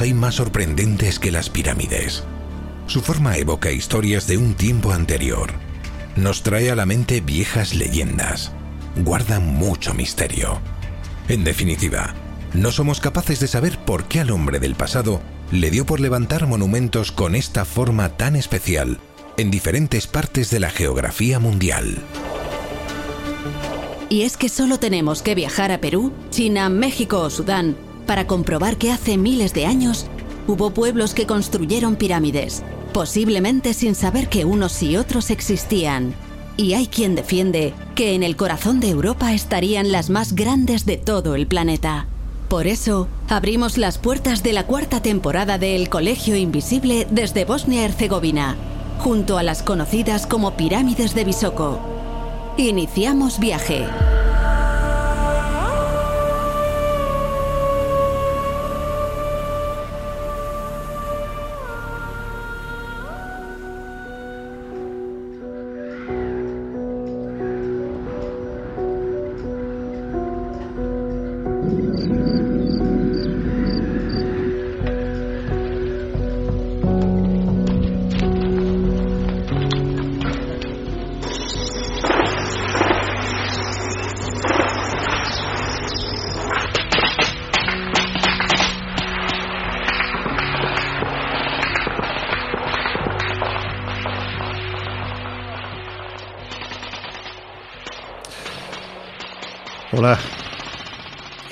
Hay más sorprendentes que las pirámides. Su forma evoca historias de un tiempo anterior. Nos trae a la mente viejas leyendas. Guardan mucho misterio. En definitiva, no somos capaces de saber por qué al hombre del pasado le dio por levantar monumentos con esta forma tan especial en diferentes partes de la geografía mundial. Y es que solo tenemos que viajar a Perú, China, México o Sudán para comprobar que hace miles de años hubo pueblos que construyeron pirámides, posiblemente sin saber que unos y otros existían. Y hay quien defiende que en el corazón de Europa estarían las más grandes de todo el planeta. Por eso, abrimos las puertas de la cuarta temporada de El Colegio Invisible desde Bosnia-Herzegovina, junto a las conocidas como pirámides de Visoko. Iniciamos viaje.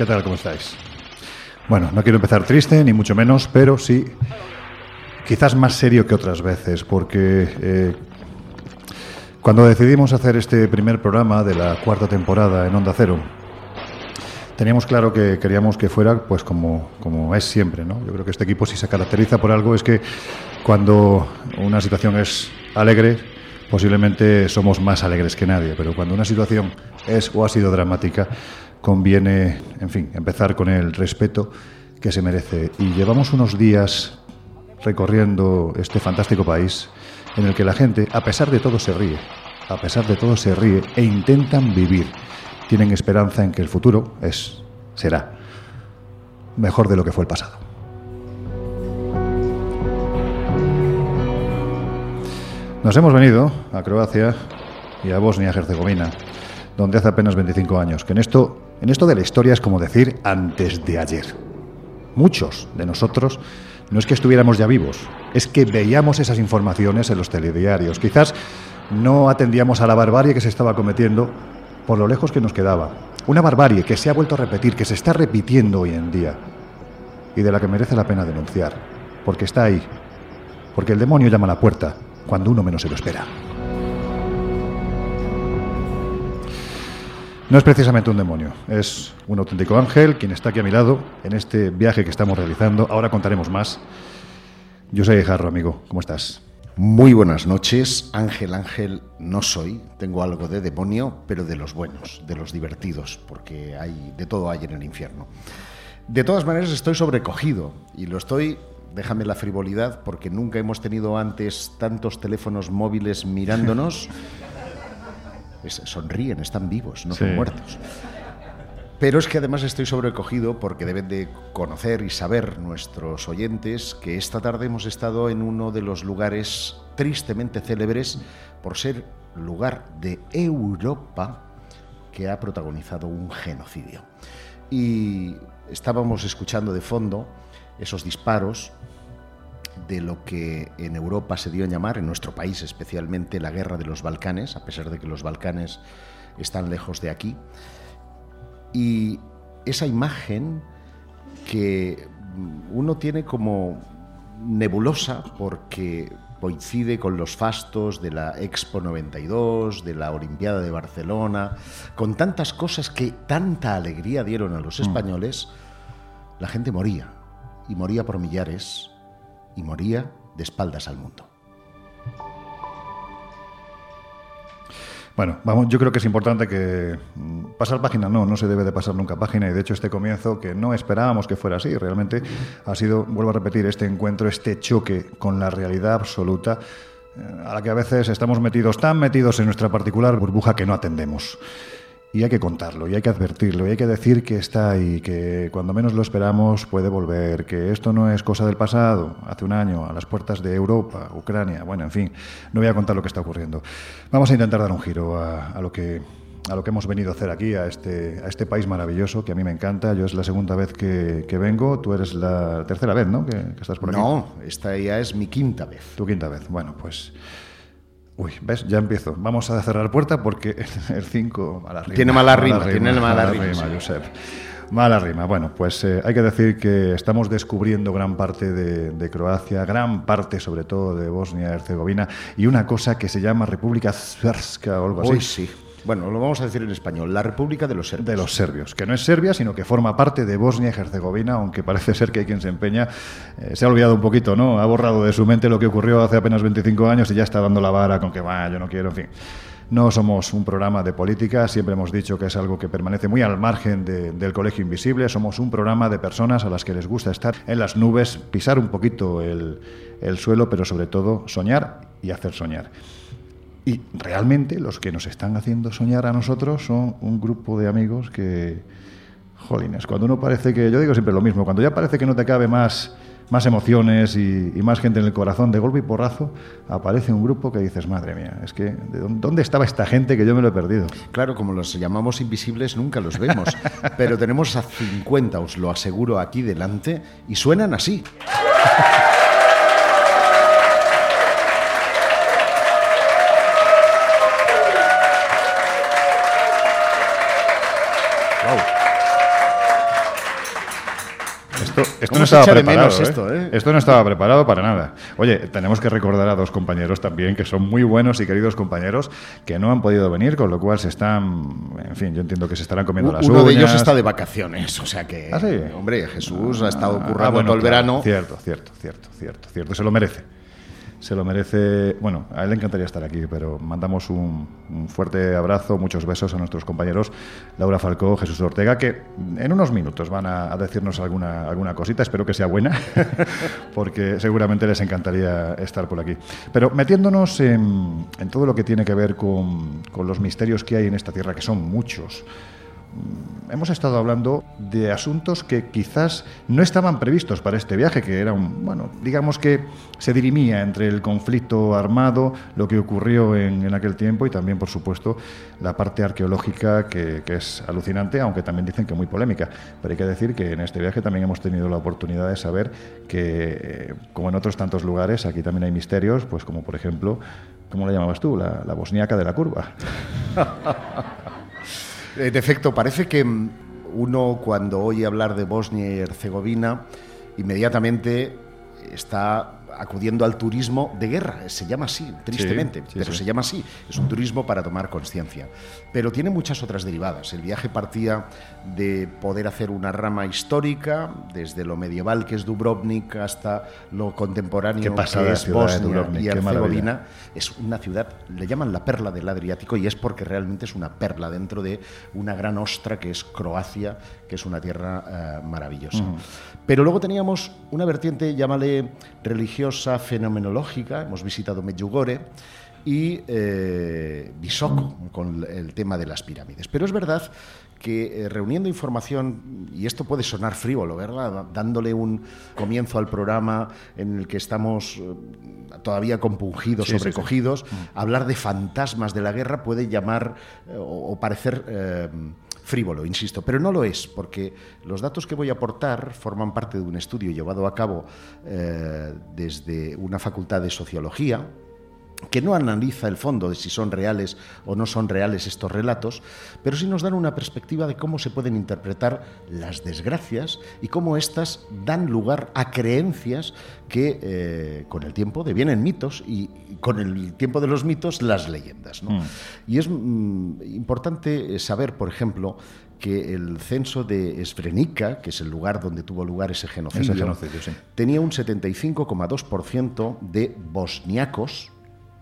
¿Cómo estáis? Bueno, no quiero empezar triste, ni mucho menos, pero sí, quizás más serio que otras veces, porque eh, cuando decidimos hacer este primer programa de la cuarta temporada en Onda Cero, teníamos claro que queríamos que fuera pues como, como es siempre, ¿no? Yo creo que este equipo si se caracteriza por algo es que cuando una situación es alegre, posiblemente somos más alegres que nadie, pero cuando una situación es o ha sido dramática, conviene, en fin, empezar con el respeto que se merece. Y llevamos unos días recorriendo este fantástico país en el que la gente, a pesar de todo, se ríe, a pesar de todo, se ríe e intentan vivir. Tienen esperanza en que el futuro es, será mejor de lo que fue el pasado. Nos hemos venido a Croacia y a Bosnia-Herzegovina, donde hace apenas 25 años, que en esto, en esto de la historia es como decir antes de ayer. Muchos de nosotros no es que estuviéramos ya vivos, es que veíamos esas informaciones en los telediarios. Quizás no atendíamos a la barbarie que se estaba cometiendo por lo lejos que nos quedaba. Una barbarie que se ha vuelto a repetir, que se está repitiendo hoy en día y de la que merece la pena denunciar, porque está ahí, porque el demonio llama a la puerta cuando uno menos se lo espera. No es precisamente un demonio, es un auténtico ángel quien está aquí a mi lado en este viaje que estamos realizando. Ahora contaremos más. Yo soy Jarro, amigo. ¿Cómo estás? Muy buenas noches. Ángel, Ángel no soy. Tengo algo de demonio, pero de los buenos, de los divertidos, porque hay de todo hay en el infierno. De todas maneras, estoy sobrecogido y lo estoy déjame la frivolidad, porque nunca hemos tenido antes tantos teléfonos móviles mirándonos. Sonríen, están vivos, no son muertos. Pero es que además estoy sobrecogido porque deben de conocer y saber nuestros oyentes que esta tarde hemos estado en uno de los lugares tristemente célebres por ser lugar de Europa que ha protagonizado un genocidio. Y estábamos escuchando de fondo esos disparos de lo que en Europa se dio a llamar, en nuestro país especialmente, la guerra de los Balcanes, a pesar de que los Balcanes están lejos de aquí. Y esa imagen que uno tiene como nebulosa porque coincide con los fastos de la Expo 92, de la Olimpiada de Barcelona, con tantas cosas que tanta alegría dieron a los mm. españoles, la gente moría, y moría por millares, y moría de espaldas al mundo. Bueno, vamos, yo creo que es importante que mm, pasar página no, no se debe de pasar nunca página y de hecho este comienzo que no esperábamos que fuera así, realmente ha sido, vuelvo a repetir, este encuentro, este choque con la realidad absoluta eh, a la que a veces estamos metidos tan metidos en nuestra particular burbuja que no atendemos. Y hay que contarlo, y hay que advertirlo, y hay que decir que está ahí, que cuando menos lo esperamos puede volver, que esto no es cosa del pasado, hace un año, a las puertas de Europa, Ucrania, bueno, en fin, no voy a contar lo que está ocurriendo. Vamos a intentar dar un giro a, lo que a lo que hemos venido a hacer aquí, a este, a este país maravilloso que a mí me encanta. Yo es la segunda vez que, vengo, tú eres la tercera vez, ¿no? Que, que estás por aquí. No, esta ya es mi quinta vez. Tu quinta vez. Bueno, pues Uy, ¿ves? Ya empiezo. Vamos a cerrar puerta porque el 5 mala rima. Tiene mala rima, tiene mala, rima, Josep. Mala rima. Bueno, pues eh, hay que decir que estamos descubriendo gran parte de, Croacia, gran parte sobre todo de Bosnia y Herzegovina y una cosa que se llama República Srpska o algo así. sí. Bueno, lo vamos a decir en español, la República de los Serbios. De los serbios, que no es Serbia, sino que forma parte de Bosnia y Herzegovina, aunque parece ser que hay quien se empeña, eh, se ha olvidado un poquito, ¿no? Ha borrado de su mente lo que ocurrió hace apenas 25 años y ya está dando la vara con que, va, yo no quiero, en fin. No somos un programa de política, siempre hemos dicho que es algo que permanece muy al margen del colegio invisible. Somos un programa de personas a las que les gusta estar en las nubes, pisar un poquito el suelo, pero sobre todo soñar y hacer soñar. Y realmente los que nos están haciendo soñar a nosotros son un grupo de amigos que, jolines, cuando uno parece que, yo digo siempre lo mismo, cuando ya parece que no te cabe más, más emociones y, más gente en el corazón, de golpe y porrazo, aparece un grupo que dices, madre mía, es que, ¿dónde estaba esta gente que yo me lo he perdido? Claro, como los llamamos invisibles, nunca los vemos, pero tenemos a 50, os lo aseguro, aquí delante, y suenan así. Esto, no estaba preparado. ¿eh? ¿eh? Esto, no estaba preparado para nada. Oye, tenemos que recordar a dos compañeros también que son muy buenos y queridos compañeros que no han podido venir, con lo cual se están, en fin, yo entiendo que se estarán comiendo las Uno de ellos está de vacaciones, o sea que, ¿Ah, hombre, Jesús ha estado ah, currando todo el verano. Cierto, cierto, cierto, cierto, cierto, se lo merece se lo merece. Bueno, a él le encantaría estar aquí, pero mandamos un, fuerte abrazo, muchos besos a nuestros compañeros Laura Falcó, Jesús Ortega, que en unos minutos van a, decirnos alguna, alguna cosita, espero que sea buena, porque seguramente les encantaría estar por aquí. Pero metiéndonos en, en todo lo que tiene que ver con, con los misterios que hay en esta tierra, que son muchos. Mm, hemos estado hablando de asuntos que quizás no estaban previstos para este viaje, que era un, bueno, digamos que se dirimía entre el conflicto armado, lo que ocurrió en, aquel tiempo y también, por supuesto, la parte arqueológica que, es alucinante, aunque también dicen que muy polémica. Pero hay que decir que en este viaje también hemos tenido la oportunidad de saber que, eh, como en otros tantos lugares, aquí también hay misterios, pues como por ejemplo, ¿cómo le llamabas tú? La, la bosniaca de la curva. En efecto, parece que mm, uno cuando oye hablar de Bosnia y Herzegovina, inmediatamente está acudiendo al turismo de guerra. Se llama así, tristemente, pero se llama así. Es un turismo para tomar conciencia. Pero tiene muchas otras derivadas. El viaje partía de poder hacer una rama histórica, desde lo medieval que es Dubrovnik hasta lo contemporáneo que es Bosnia y Herzegovina. Es una ciudad, le llaman la perla del Adriático y es porque realmente es una perla dentro de una gran ostra que es Croacia, que es una tierra eh, maravillosa. Pero luego teníamos una vertiente, llámale religiosa, fenomenológica, hemos visitado Medjugorje, y eh, Bisoko con el tema de las pirámides. Pero es verdad que eh, reuniendo información, y esto puede sonar frívolo, ¿verdad? Dándole un comienzo al programa en el que estamos eh, todavía compungidos, sobrecogidos, mm. hablar de fantasmas de la guerra puede llamar o, parecer frívolo, insisto, pero no lo es, porque los datos que voy a aportar forman parte de un estudio llevado a cabo desde una facultad de sociología, que no analiza el fondo de si son reales o no son reales estos relatos, pero sí nos dan una perspectiva de cómo se pueden interpretar las desgracias y cómo éstas dan lugar a creencias que eh, con el tiempo devienen mitos y, con el tiempo de los mitos las leyendas. Mm. Y es mm, importante saber, por ejemplo, que el censo de Srebrenica, que es el lugar donde tuvo lugar ese genocidio, tenía un 75,2% de bosniacos,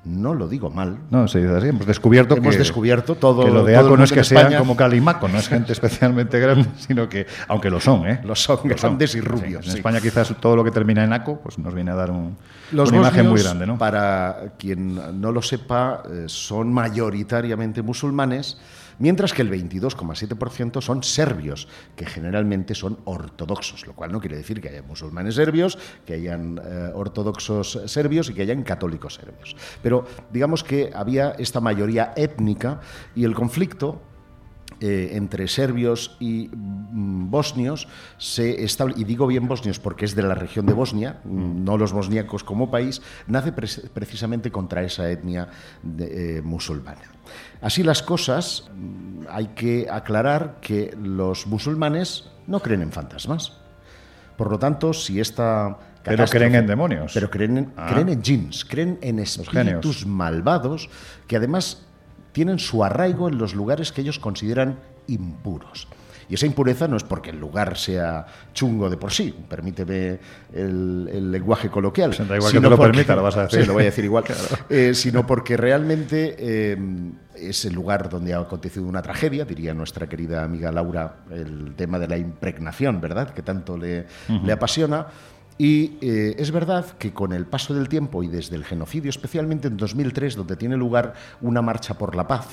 no lo digo mal. No, se dice así. Hemos descubierto Hemos que, descubierto todo. Que lo de ACO no es que sean como Calimaco, no es gente especialmente grande, sino que, aunque lo son, ¿eh? Lo son, grandes y rubios. En España quizás todo lo que termina en ACO pues nos viene a dar un, una imagen muy grande, ¿no? Para quien no lo sepa, eh, son mayoritariamente musulmanes mientras que el 22,7% son serbios, que generalmente son ortodoxos, lo cual no quiere decir que haya musulmanes serbios, que hayan eh, ortodoxos serbios y que hayan católicos serbios. Pero digamos que había esta mayoría étnica y el conflicto eh, entre serbios y mm, bosnios se establece, y digo bien bosnios porque es de la región de Bosnia, no los bosniacos como país, nace precisamente contra esa etnia eh, musulmana. Así las cosas, mm, hay que aclarar que los musulmanes no creen en fantasmas. Por lo tanto, si esta pero creen en demonios. Pero creen en, ah. creen en jeans, creen en espíritus malvados que además tienen su arraigo en los lugares que ellos consideran impuros. Y esa impureza no es porque el lugar sea chungo de por sí, permíteme el, lenguaje coloquial. Pues igual que lo permita, lo vas a decir. Sí, lo voy a decir igual. Eh, sino porque realmente eh, es el lugar donde ha acontecido una tragedia, diría nuestra querida amiga Laura, el tema de la impregnación, ¿verdad? Que tanto le, le apasiona. Y eh, es verdad que con el paso del tiempo y desde el genocidio, especialmente en 2003, donde tiene lugar una marcha por la paz,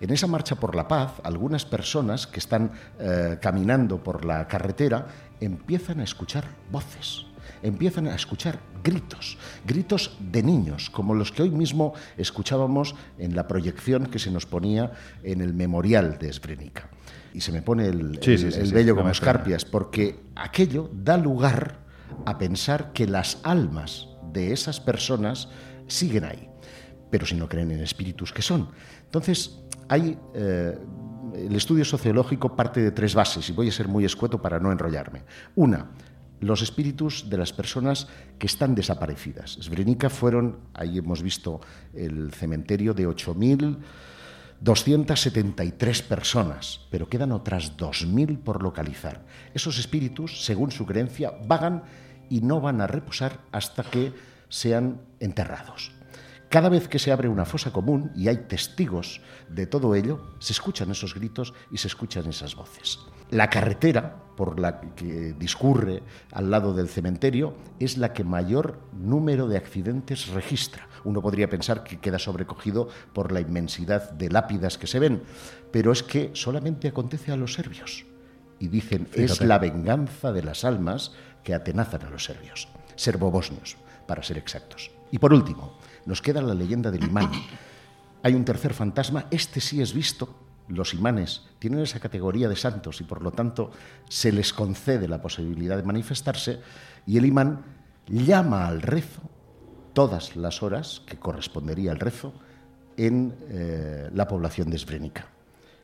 en esa marcha por la paz, algunas personas que están eh, caminando por la carretera empiezan a escuchar voces, empiezan a escuchar gritos, gritos de niños, como los que hoy mismo escuchábamos en la proyección que se nos ponía en el memorial de Sbrenica. Y se me pone el, el, vello como escarpias, porque aquello da lugar a pensar que las almas de esas personas siguen ahí, pero si no creen en espíritus que son. Entonces, hay, eh, el estudio sociológico parte de tres bases, y voy a ser muy escueto para no enrollarme. Una, los espíritus de las personas que están desaparecidas. Sbrenica fueron, ahí hemos visto el cementerio de 8.273 personas, pero quedan otras 2.000 por localizar. Esos espíritus, según su creencia, vagan y no van a reposar hasta que sean enterrados. Cada vez que se abre una fosa común y hay testigos de todo ello, se escuchan esos gritos y se escuchan esas voces. La carretera por la que discurre al lado del cementerio es la que mayor número de accidentes registra. Uno podría pensar que queda sobrecogido por la inmensidad de lápidas que se ven, pero es que solamente acontece a los serbios. Y dicen, es la venganza de las almas que atenazan a los serbios, serbobosnios, para ser exactos. Y por último, nos queda la leyenda del imán. Hay un tercer fantasma, este sí es visto. Los imanes tienen esa categoría de santos y por lo tanto se les concede la posibilidad de manifestarse y el imán llama al rezo todas las horas que correspondería al rezo en eh, la población de Sbrenica,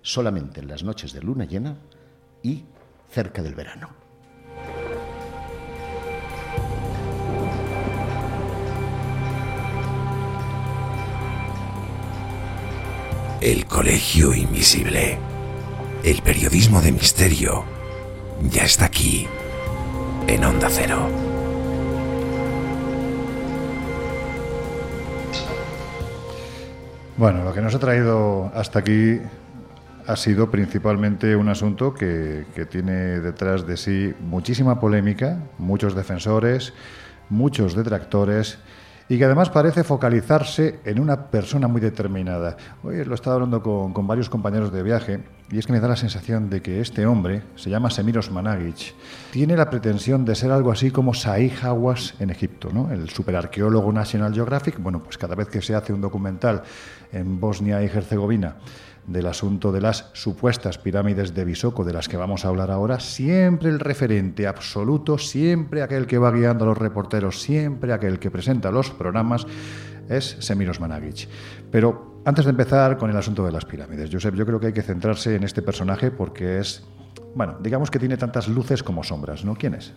solamente en las noches de luna llena y cerca del verano. El Colegio Invisible. El periodismo de misterio ya está aquí, en Onda Cero. Bueno, lo que nos ha traído hasta aquí ha sido principalmente un asunto que, que, tiene detrás de sí muchísima polémica, muchos defensores, muchos detractores y que además parece focalizarse en una persona muy determinada. Hoy lo he estado hablando con, varios compañeros de viaje y es que me da la sensación de que este hombre, se llama Semiros Managic, tiene la pretensión de ser algo así como Saih Hawass en Egipto, ¿no? el superarqueólogo National Geographic. Bueno, pues cada vez que se hace un documental en Bosnia y Herzegovina, del asunto de las supuestas pirámides de Bisoco, de las que vamos a hablar ahora, siempre el referente absoluto, siempre aquel que va guiando a los reporteros, siempre aquel que presenta los programas, es Semiros Managic. Pero antes de empezar con el asunto de las pirámides, Josep, yo creo que hay que centrarse en este personaje porque es, bueno, digamos que tiene tantas luces como sombras, ¿no? ¿Quién es?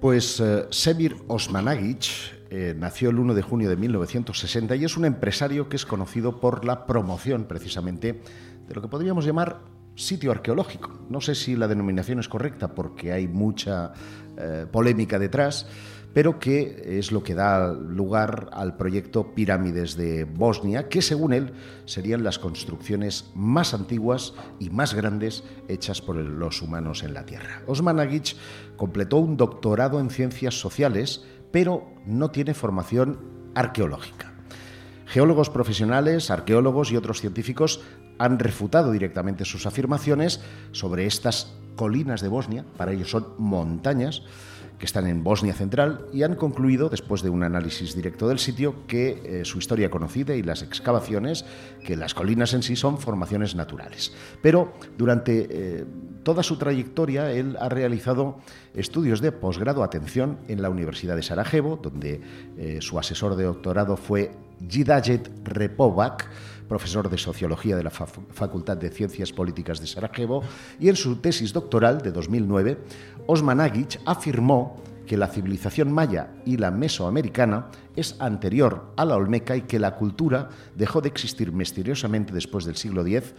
Pues uh, Semir Osmanagic eh, nació el 1 de junio de 1960 y es un empresario que es conocido por la promoción precisamente de lo que podríamos llamar sitio arqueológico. No sé si la denominación es correcta porque hay mucha eh, polémica detrás, pero que es lo que da lugar al proyecto Pirámides de Bosnia, que según él serían las construcciones más antiguas y más grandes hechas por los humanos en la Tierra. Osman Agic completó un doctorado en ciencias sociales pero no tiene formación arqueológica. Geólogos profesionales, arqueólogos y otros científicos han refutado directamente sus afirmaciones sobre estas colinas de Bosnia, para ellos son montañas, que están en Bosnia Central y han concluido, después de un análisis directo del sitio, que eh, su historia conocida y las excavaciones, que las colinas en sí son formaciones naturales. Pero durante eh, toda su trayectoria él ha realizado estudios de posgrado, atención, en la Universidad de Sarajevo, donde eh, su asesor de doctorado fue Jidajet Repovac, profesor de Sociología de la Facultad de Ciencias Políticas de Sarajevo, y en su tesis doctoral de 2009, Osman Agic afirmó que la civilización maya y la mesoamericana es anterior a la olmeca y que la cultura dejó de existir misteriosamente después del siglo X,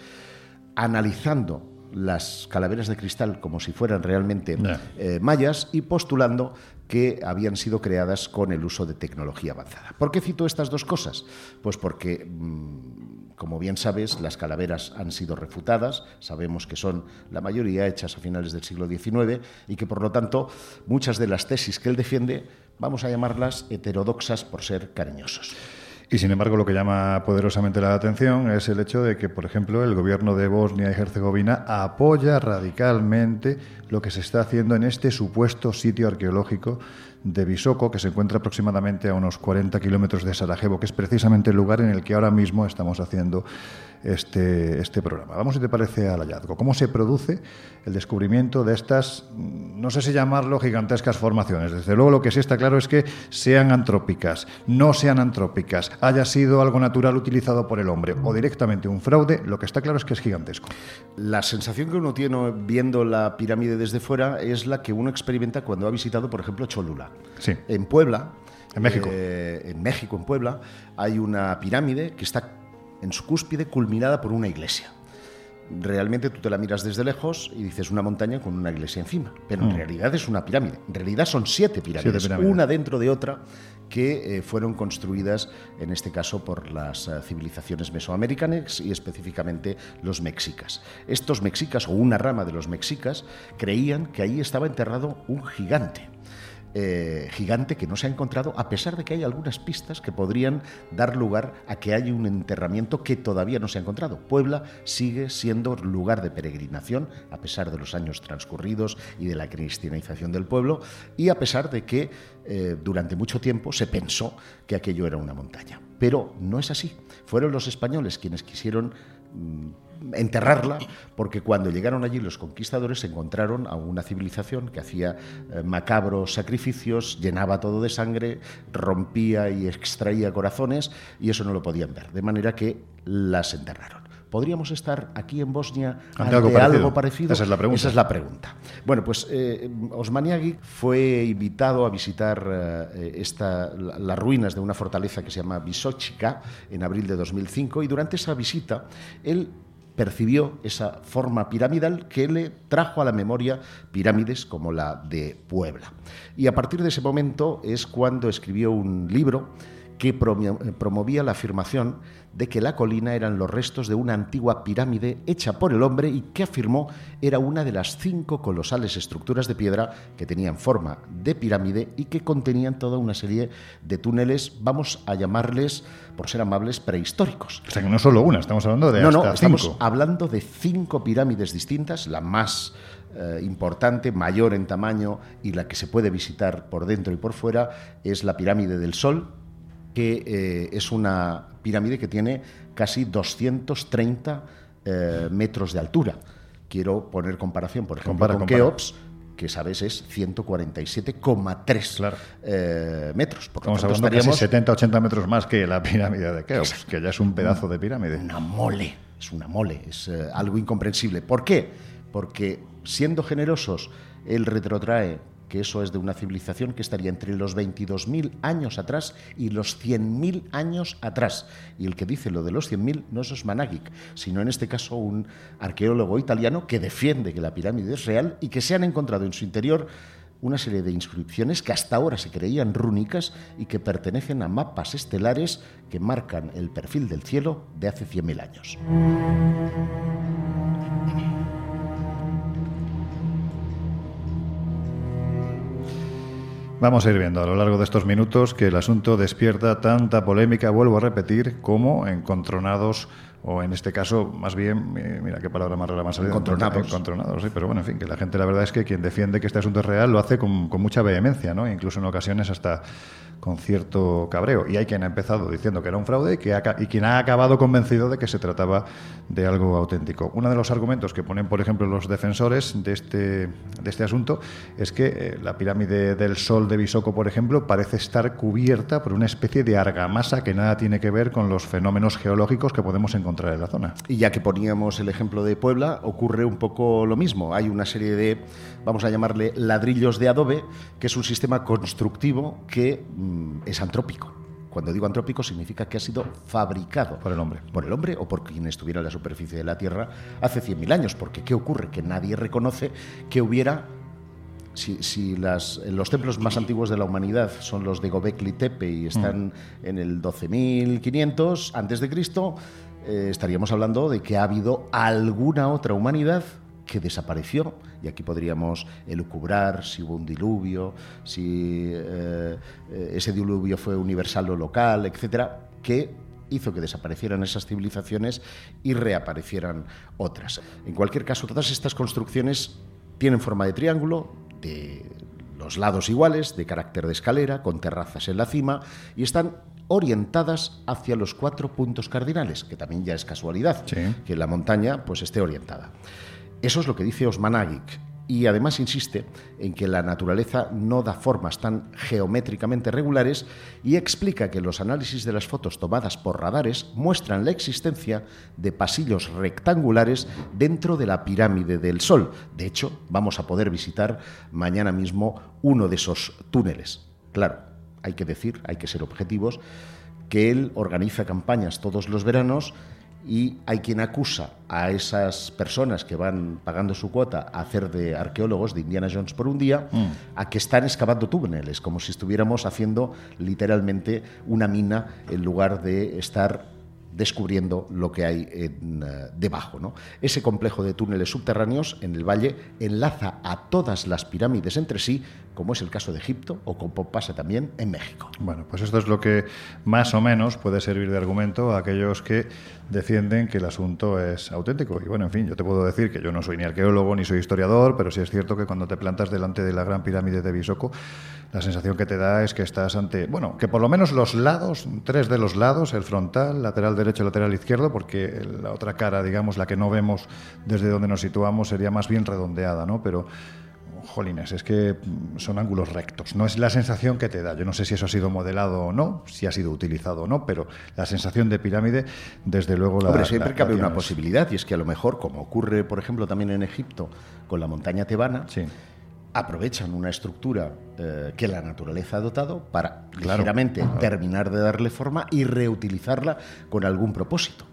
analizando las calaveras de cristal como si fueran realmente eh, mayas y postulando que habían sido creadas con el uso de tecnología avanzada. ¿Por qué cito estas dos cosas? Pues porque, mm, como bien sabes, las calaveras han sido refutadas, sabemos que son la mayoría hechas a finales del siglo XIX y que, por lo tanto, muchas de las tesis que él defiende, vamos a llamarlas heterodoxas por ser cariñosos. Y sin embargo, lo que llama poderosamente la atención es el hecho de que, por ejemplo, el gobierno de Bosnia y Herzegovina apoya radicalmente lo que se está haciendo en este supuesto sitio arqueológico de Visoko, que se encuentra aproximadamente a unos 40 kilómetros de Sarajevo, que es precisamente el lugar en el que ahora mismo estamos haciendo este, este programa. Vamos, si te parece, al hallazgo. ¿Cómo se produce el descubrimiento de estas, no sé si llamarlo gigantescas formaciones? Desde luego, lo que sí está claro es que sean antrópicas, no sean antrópicas, haya sido algo natural utilizado por el hombre o directamente un fraude, lo que está claro es que es gigantesco. La sensación que uno tiene viendo la pirámide desde fuera es la que uno experimenta cuando ha visitado, por ejemplo, Cholula. Sí. En Puebla. En México. Eh, en México, en Puebla, hay una pirámide que está en su cúspide culminada por una iglesia. Realmente tú te la miras desde lejos y dices una montaña con una iglesia encima, pero en mm. realidad es una pirámide. En realidad son siete pirámides, una dentro de otra, que eh, fueron construidas en este caso por las eh, civilizaciones mesoamericanas y específicamente los mexicas. Estos mexicas o una rama de los mexicas creían que ahí estaba enterrado un gigante eh, gigante que no se ha encontrado, a pesar de que hay algunas pistas que podrían dar lugar a que haya un enterramiento que todavía no se ha encontrado. Puebla sigue siendo lugar de peregrinación, a pesar de los años transcurridos y de la cristianización del pueblo, y a pesar de que eh, durante mucho tiempo se pensó que aquello era una montaña. Pero no es así. Fueron los españoles quienes quisieron mm, enterrarla, porque cuando llegaron allí los conquistadores se encontraron a una civilización que hacía eh, macabros sacrificios, llenaba todo de sangre, rompía y extraía corazones, y eso no lo podían ver, de manera que las enterraron. ¿Podríamos estar aquí en Bosnia ante, algo, parecido? Esa es la pregunta. Esa es la pregunta. Bueno, pues eh, Osmaniagui fue invitado a visitar eh, esta, las ruinas de una fortaleza que se llama Visochica en abril de 2005 y durante esa visita él percibió esa forma piramidal que le trajo a la memoria pirámides como la de Puebla. Y a partir de ese momento es cuando escribió un libro que promovía la afirmación de que la colina eran los restos de una antigua pirámide hecha por el hombre y que afirmó era una de las cinco colosales estructuras de piedra que tenían forma de pirámide y que contenían toda una serie de túneles, vamos a llamarles, por ser amables, prehistóricos. O sea que no solo una, estamos hablando de no, hasta no, estamos hablando de cinco pirámides distintas, la más eh, importante, mayor en tamaño y la que se puede visitar por dentro y por fuera es la pirámide del Sol, que eh, es una pirámide que tiene casi 230 eh, metros de altura. Quiero poner comparación, por ejemplo, con Keops, que sabes es 147,3 eh, metros. Por Estamos hablando de 70-80 metros más que la pirámide de Keops, que ya es un pedazo de pirámide. Una mole, es una mole, es algo incomprensible. ¿Por qué? Porque siendo generosos, él retrotrae que eso es de una civilización que estaría entre los 22.000 años atrás y los 100.000 años atrás. Y el que dice lo de los 100.000 no es Osmanagic, sino en este caso un arqueólogo italiano que defiende que la pirámide es real y que se han encontrado en su interior una serie de inscripciones que hasta ahora se creían rúnicas y que pertenecen a mapas estelares que marcan el perfil del cielo de hace 100.000 años. Vamos a ir viendo a lo largo de estos minutos que el asunto despierta tanta polémica, vuelvo a repetir, como encontronados o en este caso, más bien, mira qué palabra más rara más. Encontronados. Encontronados, sí, pero bueno, en fin, que la gente la verdad es que quien defiende que este asunto es real lo hace con, con mucha vehemencia, ¿no? Incluso en ocasiones hasta con cierto cabreo. Y hay quien ha empezado diciendo que era un fraude y, que y quien ha acabado convencido de que se trataba de algo auténtico. Uno de los argumentos que ponen, por ejemplo, los defensores de este, de este asunto es que eh, la pirámide del Sol de Bisoco, por ejemplo, parece estar cubierta por una especie de argamasa que nada tiene que ver con los fenómenos geológicos que podemos encontrar en la zona. Y ya que poníamos el ejemplo de Puebla, ocurre un poco lo mismo. Hay una serie de, vamos a llamarle ladrillos de adobe, que es un sistema constructivo que Mm, es antrópico. Cuando digo antrópico significa que ha sido fabricado por el hombre. Por el hombre o por quien estuviera en la superficie de la Tierra hace 100.000 años. Porque ¿qué ocurre? Que nadie reconoce que hubiera si, las, los templos más antiguos de la humanidad son los de Gobekli Tepe y están mm. en el 12.500 antes de Cristo, eh, estaríamos hablando de que ha habido alguna otra humanidad que desapareció, y aquí podríamos elucubrar si hubo un diluvio, si eh, ese diluvio fue universal o local, etcétera, que hizo que desaparecieran esas civilizaciones y reaparecieran otras. En cualquier caso, todas estas construcciones tienen forma de triángulo, de los lados iguales, de carácter de escalera, con terrazas en la cima, y están orientadas hacia los cuatro puntos cardinales, que también ya es casualidad que la montaña pues esté orientada. Eso es lo que dice Osmanagic. Y además insiste en que la naturaleza no da formas tan geométricamente regulares y explica que los análisis de las fotos tomadas por radares muestran la existencia de pasillos rectangulares dentro de la pirámide del Sol. De hecho, vamos a poder visitar mañana mismo uno de esos túneles. Claro, hay que decir, hay que ser objetivos, que él organiza campañas todos los veranos y hay quien acusa a esas personas que van pagando su cuota a hacer de arqueólogos de Indiana Jones por un día, mm. a que están excavando túneles, como si estuviéramos haciendo literalmente una mina en lugar de estar descubriendo lo que hay en, eh, debajo. ¿no? Ese complejo de túneles subterráneos en el valle enlaza a todas las pirámides entre sí, como es el caso de Egipto o como pasa también en México. Bueno, pues esto es lo que más o menos puede servir de argumento a aquellos que defienden que el asunto es auténtico. Y bueno, en fin, yo te puedo decir que yo no soy ni arqueólogo ni soy historiador, pero sí es cierto que cuando te plantas delante de la gran pirámide de Bisoco, la sensación que te da es que estás ante, bueno, que por lo menos los lados, tres de los lados, el frontal, lateral derecho lateral izquierdo, porque la otra cara, digamos, la que no vemos desde donde nos situamos, sería más bien redondeada, ¿no? Pero jolines, es que son ángulos rectos. No es la sensación que te da. Yo no sé si eso ha sido modelado o no, si ha sido utilizado o no, pero la sensación de pirámide, desde luego la. Hombre, siempre cabe una posibilidad, y es que a lo mejor, como ocurre, por ejemplo, también en Egipto con la montaña tebana, aprovechan una estructura eh, que la naturaleza ha dotado para claramente terminar de darle forma y reutilizarla con algún propósito.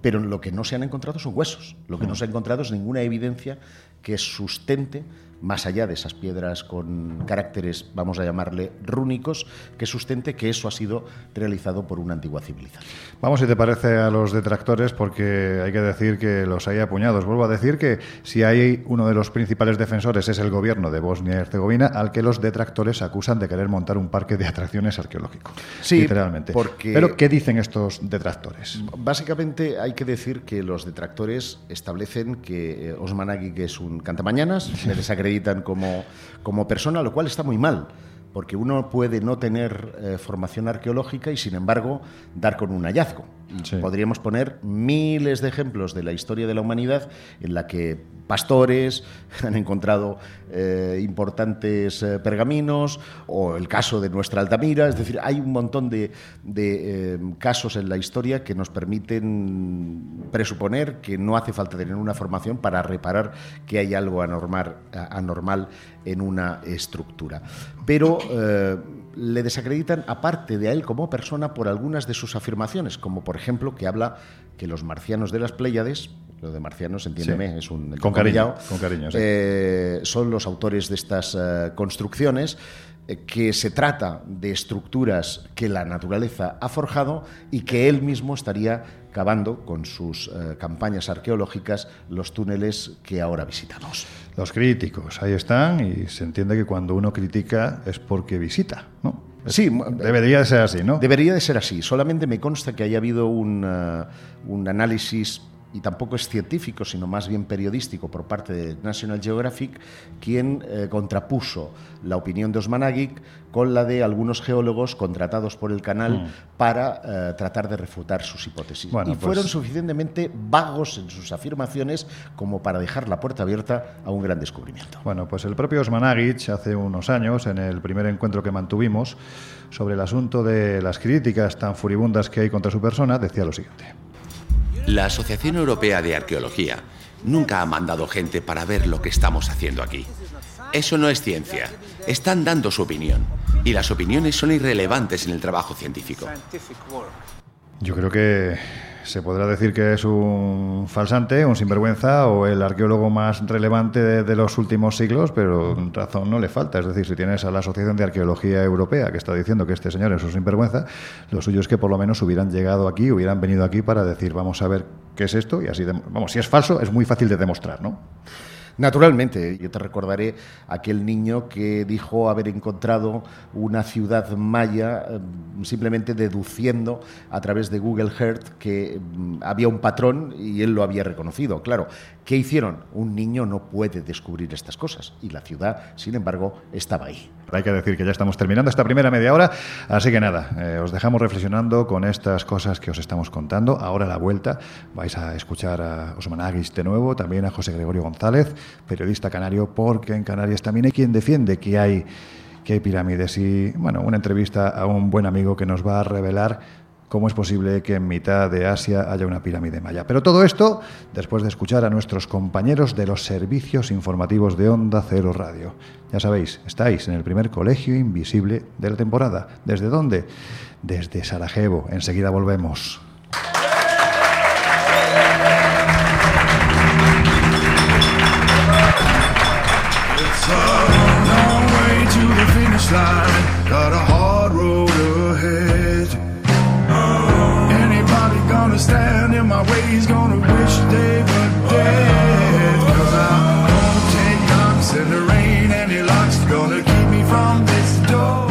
Pero lo que no se han encontrado son huesos. Lo que no se ha encontrado es ninguna evidencia que sustente más allá de esas piedras con caracteres, vamos a llamarle rúnicos, que sustente que eso ha sido realizado por una antigua civilización. Vamos, si te parece, a los detractores, porque hay que decir que los hay apuñados. Vuelvo a decir que si hay uno de los principales defensores es el gobierno de Bosnia y Herzegovina, al que los detractores acusan de querer montar un parque de atracciones arqueológico. Sí, literalmente. Porque... Pero, ¿qué dicen estos detractores? Básicamente hay que decir que los detractores establecen que eh, Osman Agui es un cantamañanas, le desacreditan como, como persona, lo cual está muy mal porque uno puede no tener eh, formación arqueológica y sin embargo dar con un hallazgo. Podríamos poner miles de ejemplos de la historia de la humanidad en la que pastores han encontrado eh, importantes eh, pergaminos o el caso de nuestra Altamira, es decir, hay un montón de, casos en la historia que nos permiten presuponer que no hace falta tener una formación para reparar que hay algo anormal, anormal en una estructura. Pero eh, le desacreditan, aparte de a él como persona, por algunas de sus afirmaciones, como por ejemplo que habla que los marcianos de las Pléyades, lo de marcianos, entiéndeme, es un... Con cariño, con cariño eh, son los autores de estas eh, construcciones que se trata de estructuras que la naturaleza ha forjado y que él mismo estaría cavando con sus campañas arqueológicas los túneles que ahora visitamos. Los críticos, ahí están, y se entiende que cuando uno critica es porque visita, ¿no? Sí, debería de ser así, ¿no? Debería de ser así. Solamente me consta que haya habido un, uh, un análisis y tampoco es científico, sino más bien periodístico por parte de National Geographic, quien eh, contrapuso la opinión de Osman Agik con la de algunos geólogos contratados por el canal mm. para eh, tratar de refutar sus hipótesis. y pues fueron suficientemente vagos en sus afirmaciones como para dejar la puerta abierta a un gran descubrimiento. Bueno, pues el propio Osman Agik, hace unos años, en el primer encuentro que mantuvimos sobre el asunto de las críticas tan furibundas que hay contra su persona, decía lo siguiente. La Asociación Europea de Arqueología nunca ha mandado gente para ver lo que estamos haciendo aquí. Eso no es ciencia. Están dando su opinión. Y las opiniones son irrelevantes en el trabajo científico. Yo creo que se podrá decir que es un falsante, un sinvergüenza o el arqueólogo más relevante de, los últimos siglos, pero razón no le falta. Es decir, si tienes a la Asociación de Arqueología Europea que está diciendo que este señor es un sinvergüenza, lo suyo es que por lo menos hubieran llegado aquí, hubieran venido aquí para decir, vamos a ver qué es esto y así, vamos, si es falso es muy fácil de demostrar, ¿no? Naturalmente, yo te recordaré aquel niño que dijo haber encontrado una ciudad maya eh, simplemente deduciendo a través de Google Earth que mm, había un patrón y él lo había reconocido. Claro, ¿qué hicieron? Un niño no puede descubrir estas cosas y la ciudad, sin embargo, estaba ahí. Hay que decir que ya estamos terminando esta primera media hora, así que nada, eh, os dejamos reflexionando con estas cosas que os estamos contando. Ahora a la vuelta vais a escuchar a Osman Aguis de nuevo, también a José Gregorio González, periodista canario, porque en Canarias también hay quien defiende que hay, que hay pirámides. Y bueno, una entrevista a un buen amigo que nos va a revelar ¿Cómo es posible que en mitad de Asia haya una pirámide maya? Pero todo esto después de escuchar a nuestros compañeros de los servicios informativos de Onda Cero Radio. Ya sabéis, estáis en el primer colegio invisible de la temporada. ¿Desde dónde? Desde Sarajevo. Enseguida volvemos.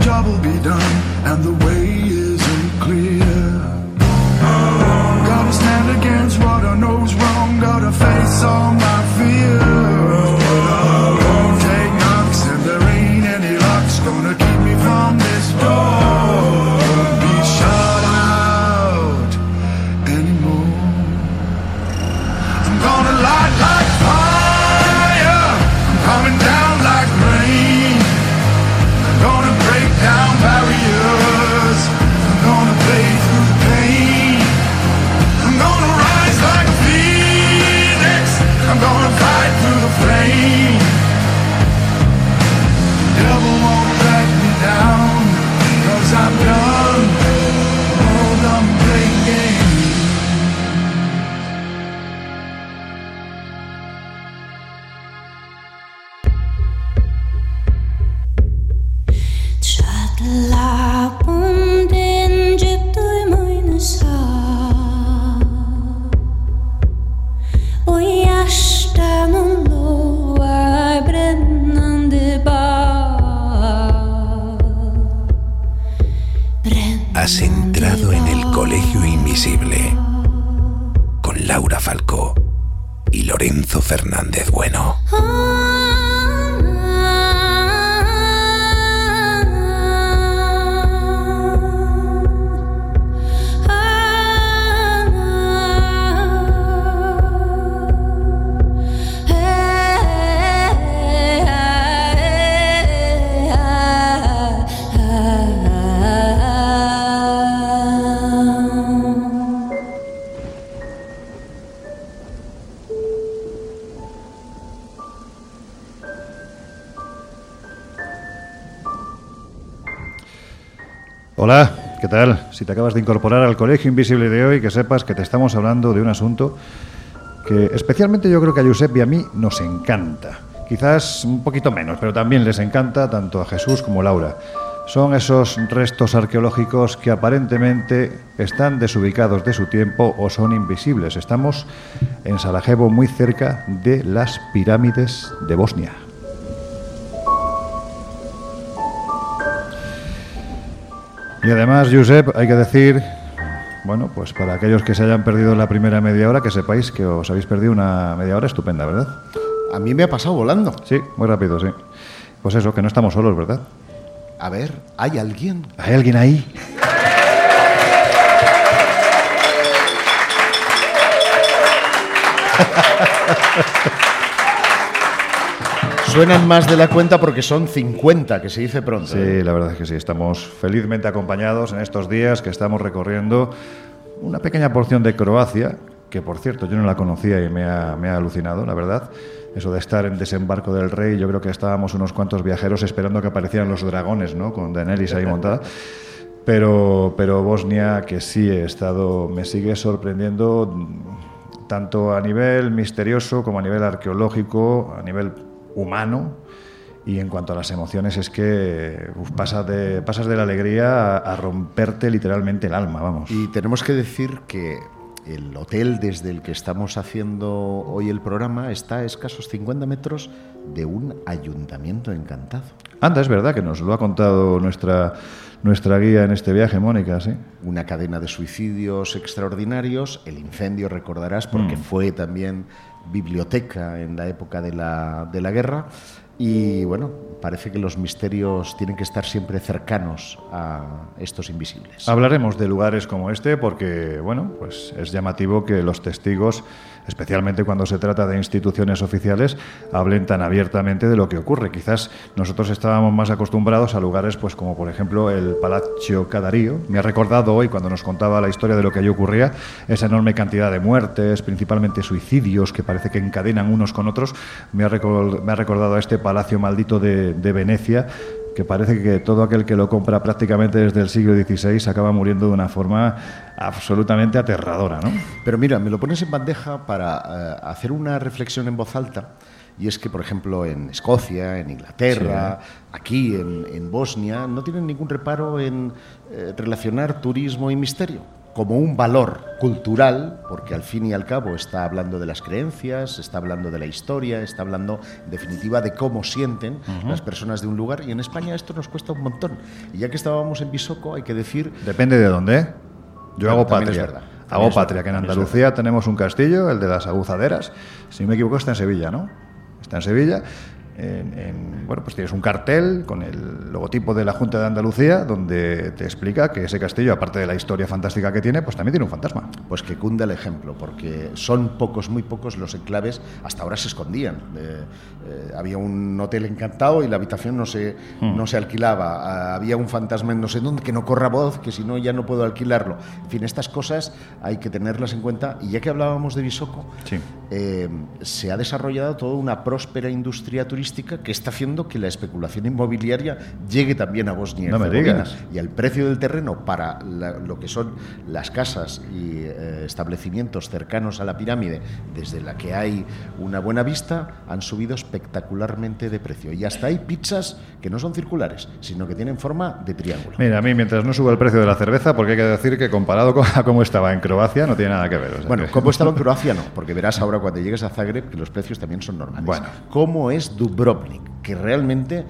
Job will be done and the way isn't clear. Gotta stand against what I know's wrong. Gotta face all my fears. Si te acabas de incorporar al Colegio Invisible de hoy, que sepas que te estamos hablando de un asunto que especialmente yo creo que a Josep y a mí nos encanta. Quizás un poquito menos, pero también les encanta tanto a Jesús como a Laura. Son esos restos arqueológicos que aparentemente están desubicados de su tiempo o son invisibles. Estamos en Sarajevo, muy cerca de las pirámides de Bosnia. Y además, Josep, hay que decir, bueno, pues para aquellos que se hayan perdido la primera media hora, que sepáis que os habéis perdido una media hora estupenda, ¿verdad? A mí me ha pasado volando. Sí, muy rápido, sí. Pues eso, que no estamos solos, ¿verdad? A ver, ¿hay alguien? ¿Hay alguien ahí? Suenan más de la cuenta porque son 50, que se dice pronto. ¿eh? Sí, la verdad es que sí. Estamos felizmente acompañados en estos días que estamos recorriendo una pequeña porción de Croacia, que por cierto yo no la conocía y me ha, me ha alucinado, la verdad. Eso de estar en desembarco del rey, yo creo que estábamos unos cuantos viajeros esperando que aparecieran los dragones, ¿no? Con Daenerys ahí montada. Pero, pero Bosnia, que sí he estado, me sigue sorprendiendo tanto a nivel misterioso como a nivel arqueológico, a nivel humano. Y en cuanto a las emociones, es que uf, pasas, de, pasas de la alegría a, a romperte literalmente el alma, vamos. Y tenemos que decir que el hotel desde el que estamos haciendo hoy el programa está a escasos 50 metros de un ayuntamiento encantado. Anda, es verdad que nos lo ha contado nuestra, nuestra guía en este viaje, Mónica, sí. Una cadena de suicidios extraordinarios. El incendio, recordarás, porque Mm. fue también biblioteca en la época de la, de la guerra. Y bueno, parece que los misterios tienen que estar siempre cercanos a estos invisibles. Hablaremos de lugares como este porque, bueno, pues es llamativo que los testigos, especialmente cuando se trata de instituciones oficiales, hablen tan abiertamente de lo que ocurre. Quizás nosotros estábamos más acostumbrados a lugares, pues como por ejemplo el Palacio Cadarío. Me ha recordado hoy cuando nos contaba la historia de lo que allí ocurría, esa enorme cantidad de muertes, principalmente suicidios que parece que encadenan unos con otros. Me ha, recordado a este Palacio maldito de Venecia que parece que todo aquel que lo compra prácticamente desde el siglo XVI acaba muriendo de una forma absolutamente aterradora, ¿no? Pero mira, me lo pones en bandeja para eh, hacer una reflexión en voz alta. Y es que, por ejemplo, en Escocia, en Inglaterra, aquí en, en Bosnia, no tienen ningún reparo en eh, relacionar turismo y misterio como un valor cultural, porque al fin y al cabo está hablando de las creencias, está hablando de la historia, está hablando, en definitiva, de cómo sienten las personas de un lugar. Y en España esto nos cuesta un montón. Y ya que estábamos en Bisoco, hay que decir Depende de dónde. ¿eh? Yo hago es patria. verdad, Hago es patria, que en Andalucía tenemos un castillo, el de las aguzaderas. Si no me equivoco, está en Sevilla, ¿no? Está en Sevilla. En- en- bueno, pues tienes un cartel con el logotipo de la Junta de Andalucía donde te explica que ese castillo, aparte de la historia fantástica que tiene, pues también tiene un fantasma. Pues que cunda el ejemplo, porque son pocos, muy pocos los enclaves, hasta ahora se escondían. Eh, eh, había un hotel encantado y la habitación no se, no se alquilaba. Ah, había un fantasma en no sé dónde que no corra voz, que si no ya no puedo alquilarlo. En fin, estas cosas hay que tenerlas en cuenta. Y ya que hablábamos de Bisoco, Sí. eh, se ha desarrollado toda una próspera industria turística que está haciendo que la especulación inmobiliaria llegue también a Bosnia y No me Herzegovina. Y el precio del terreno para la- lo que son las casas y eh, establecimientos cercanos a la pirámide, desde la que hay una buena vista, han subido espectacularmente de precio. Y hasta hay pizzas que no son circulares, sino que tienen forma de triángulo. Mira, a mí mientras no suba el precio de la cerveza, porque hay que decir que comparado con a cómo estaba en Croacia, no tiene nada que ver. o sea Bueno, que- ¿cómo estaba en Croacia? No, porque verás ahora cuando llegues a Zagreb que los precios también son normales. Bueno. ¿Cómo es Dubrovnik? Que realmente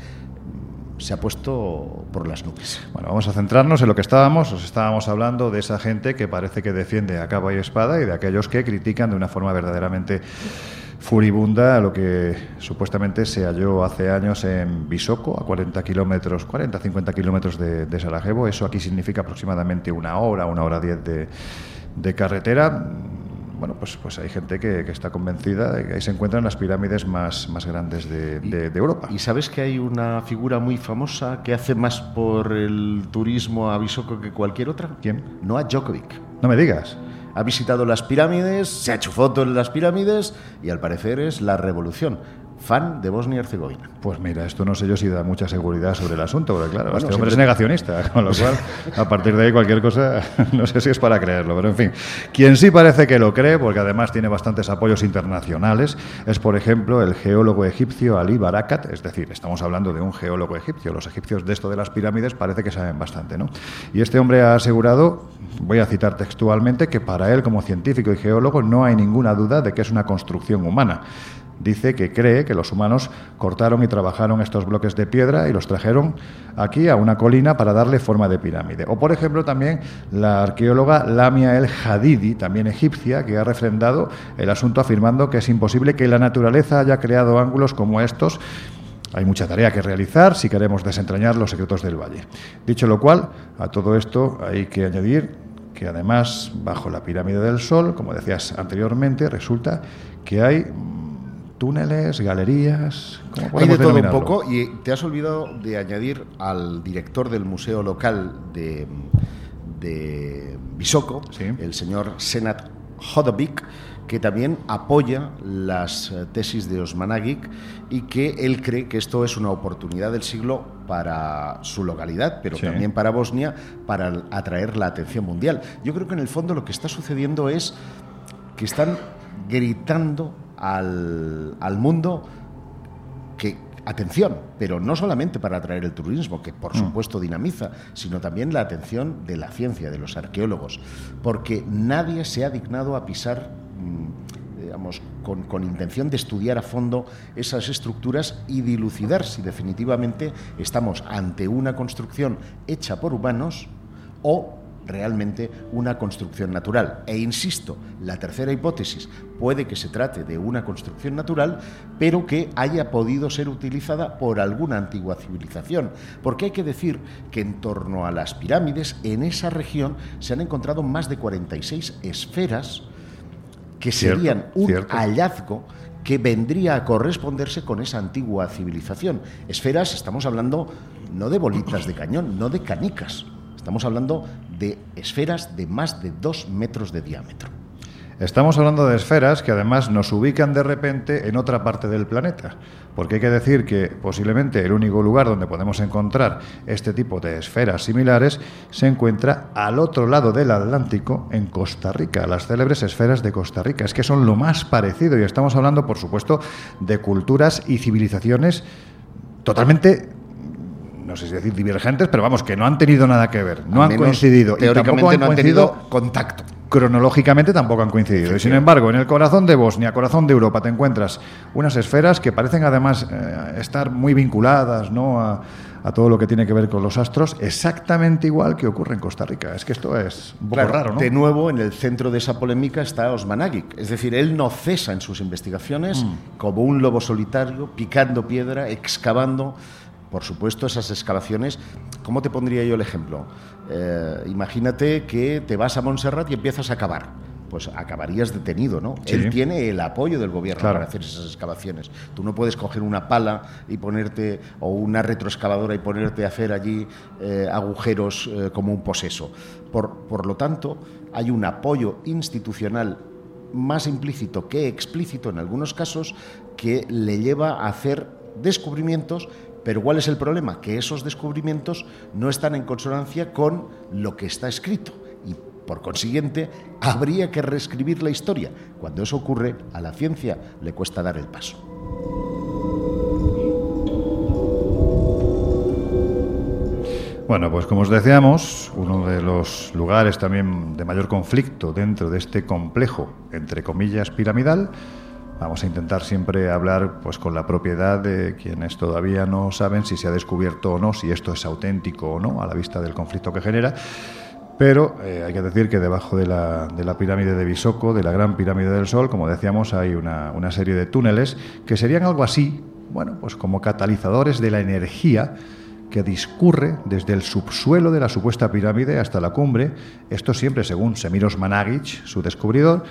se ha puesto por las nubes. Bueno, vamos a centrarnos en lo que estábamos. Os estábamos hablando de esa gente que parece que defiende a capa y espada y de aquellos que critican de una forma verdaderamente furibunda lo que supuestamente se halló hace años en Visoko, a 40 kilómetros, 40, 50 kilómetros de, Sarajevo. Eso aquí significa aproximadamente una hora, una hora diez de carretera. Bueno, pues, pues hay gente que, que está convencida de que ahí se encuentran las pirámides más, más grandes de, de- de Europa. Y sabes que hay una figura muy famosa que hace más por el turismo a Visoko que cualquier otra. ¿Quién? Noah Djokovic. No me digas. Ha visitado las pirámides, se ha hecho fotos en las pirámides y al parecer es la revolución. Fan de Bosnia y Herzegovina. Pues mira, esto no sé yo si da mucha seguridad sobre el asunto, porque claro, Bueno, este hombre es negacionista, con lo cual, a partir de ahí cualquier cosa, no sé si es para creerlo, pero en fin. Quien sí parece que lo cree, porque además tiene bastantes apoyos internacionales, es por ejemplo el geólogo egipcio Ali Barakat, es decir, estamos hablando de un geólogo egipcio, los egipcios de esto de las pirámides parece que saben bastante, ¿no? Y este hombre ha asegurado, voy a citar textualmente, que para él como científico y geólogo no hay ninguna duda de que es una construcción humana. Dice que cree que los humanos cortaron y trabajaron estos bloques de piedra y los trajeron aquí a una colina para darle forma de pirámide. O, por ejemplo, también la arqueóloga Lamia El Hadidi, también egipcia, que ha refrendado el asunto afirmando que es imposible que la naturaleza haya creado ángulos como estos. Hay mucha tarea que realizar si queremos desentrañar los secretos del valle. Dicho lo cual, a todo esto hay que añadir que además, bajo la pirámide del Sol, como decías anteriormente, resulta que hay túneles, galerías. ¿cómo Hay de todo un poco y te has olvidado de añadir al director del museo local de, de Sí. el señor Senat Hodovic, que también apoya las eh, tesis de Osmanagic y que él cree que esto es una oportunidad del siglo para su localidad, pero Sí. también para Bosnia, para atraer la atención mundial. Yo creo que en el fondo lo que está sucediendo es que están gritando al, al mundo que, atención, pero no solamente para atraer el turismo, que por supuesto dinamiza, sino también la atención de la ciencia, de los arqueólogos, porque nadie se ha dignado a pisar, mm, digamos, con, con intención de estudiar a fondo esas estructuras y dilucidar si definitivamente estamos ante una construcción hecha por humanos o realmente una construcción natural. E insisto, la tercera hipótesis puede que se trate de una construcción natural, pero que haya podido ser utilizada por alguna antigua civilización. Porque hay que decir que en torno a las pirámides, en esa región, se han encontrado más de 46 esferas que Cierto, serían un cierto. hallazgo que vendría a corresponderse con esa antigua civilización. Esferas, estamos hablando no de bolitas de cañón, no de canicas. Estamos hablando de esferas de más de dos metros de diámetro. Estamos hablando de esferas que además nos ubican de repente en otra parte del planeta, porque hay que decir que posiblemente el único lugar donde podemos encontrar este tipo de esferas similares se encuentra al otro lado del Atlántico, en Costa Rica, las célebres esferas de Costa Rica. Es que son lo más parecido y estamos hablando, por supuesto, de culturas y civilizaciones totalmente no sé si decir divergentes, pero vamos, que no han tenido nada que ver, no Al han menos, coincidido. y Teóricamente tampoco no han coincidido tenido contacto. cronológicamente tampoco han coincidido. Y sin embargo, en el corazón de Bosnia, corazón de Europa, te encuentras unas esferas que parecen además eh, estar muy vinculadas ¿no? a, a todo lo que tiene que ver con los astros, exactamente igual que ocurre en Costa Rica. Es que esto es un poco Claro, raro, ¿no? De nuevo, en el centro de esa polémica está Osmanagic. Es decir, él no cesa en sus investigaciones Mm. como un lobo solitario, picando piedra, excavando. Por supuesto, esas excavaciones. ¿Cómo te pondría yo el ejemplo? Eh, imagínate que te vas a Montserrat y empiezas a cavar. Pues acabarías detenido, ¿no? Sí. Él tiene el apoyo del gobierno Claro. para hacer esas excavaciones. Tú no puedes coger una pala y ponerte, o una retroexcavadora y ponerte a hacer allí eh, agujeros eh, como un poseso. Por, por lo tanto, hay un apoyo institucional más implícito que explícito en algunos casos que le lleva a hacer descubrimientos, pero ¿cuál es el problema? Que esos descubrimientos no están en consonancia con lo que está escrito y por consiguiente habría que reescribir la historia. Cuando eso ocurre, a la ciencia le cuesta dar el paso. Bueno, pues como os decíamos, uno de los lugares también de mayor conflicto dentro de este complejo, entre comillas, piramidal, vamos a intentar siempre hablar pues con la propiedad de quienes todavía no saben si se ha descubierto o no, si esto es auténtico o no, a la vista del conflicto que genera. Pero eh, hay que decir que debajo de la, de la, pirámide de Bisoco, de la gran pirámide del Sol, como decíamos, hay una, serie de túneles que serían algo así, bueno, pues como catalizadores de la energía que discurre desde el subsuelo de la supuesta pirámide hasta la cumbre, esto siempre según Semiros Managic, su descubridor.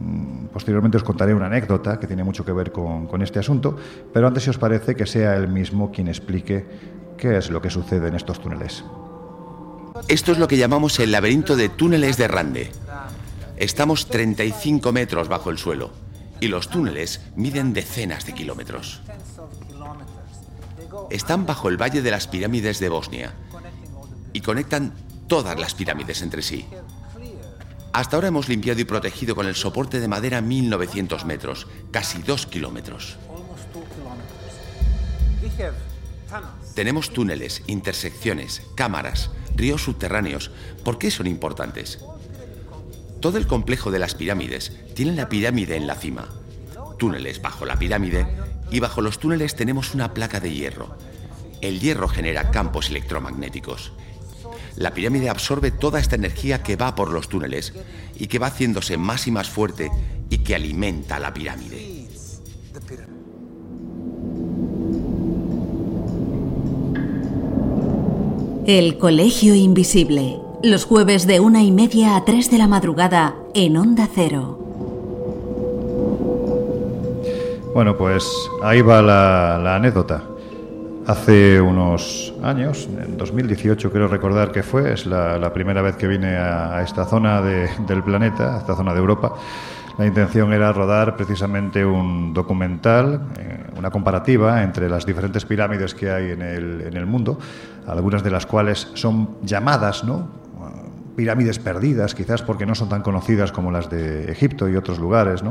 Mm, posteriormente os contaré una anécdota que tiene mucho que ver con, con este asunto, pero antes si os parece que sea él mismo quien explique qué es lo que sucede en estos túneles. Esto es lo que llamamos el laberinto de túneles de Rande. Estamos 35 metros bajo el suelo y los túneles miden decenas de kilómetros están bajo el Valle de las Pirámides de Bosnia y conectan todas las pirámides entre sí. Hasta ahora hemos limpiado y protegido con el soporte de madera 1900 metros, casi 2 kilómetros. Tenemos túneles, intersecciones, cámaras, ríos subterráneos. ¿Por qué son importantes? Todo el complejo de las pirámides tiene la pirámide en la cima, túneles bajo la pirámide y bajo los túneles tenemos una placa de hierro. El hierro genera campos electromagnéticos. La pirámide absorbe toda esta energía que va por los túneles y que va haciéndose más y más fuerte y que alimenta la pirámide. El Colegio Invisible. Los jueves de una y media a tres de la madrugada en Onda Cero. Bueno, pues ahí va la, anécdota. Hace unos años, en 2018 quiero recordar que fue, es la, primera vez que vine a, esta zona del planeta, a esta zona de Europa. La intención era rodar precisamente un documental, eh, una comparativa entre las diferentes pirámides que hay en el, mundo, algunas de las cuales son llamadas, ¿no? Pirámides perdidas, quizás porque no son tan conocidas como las de Egipto y otros lugares.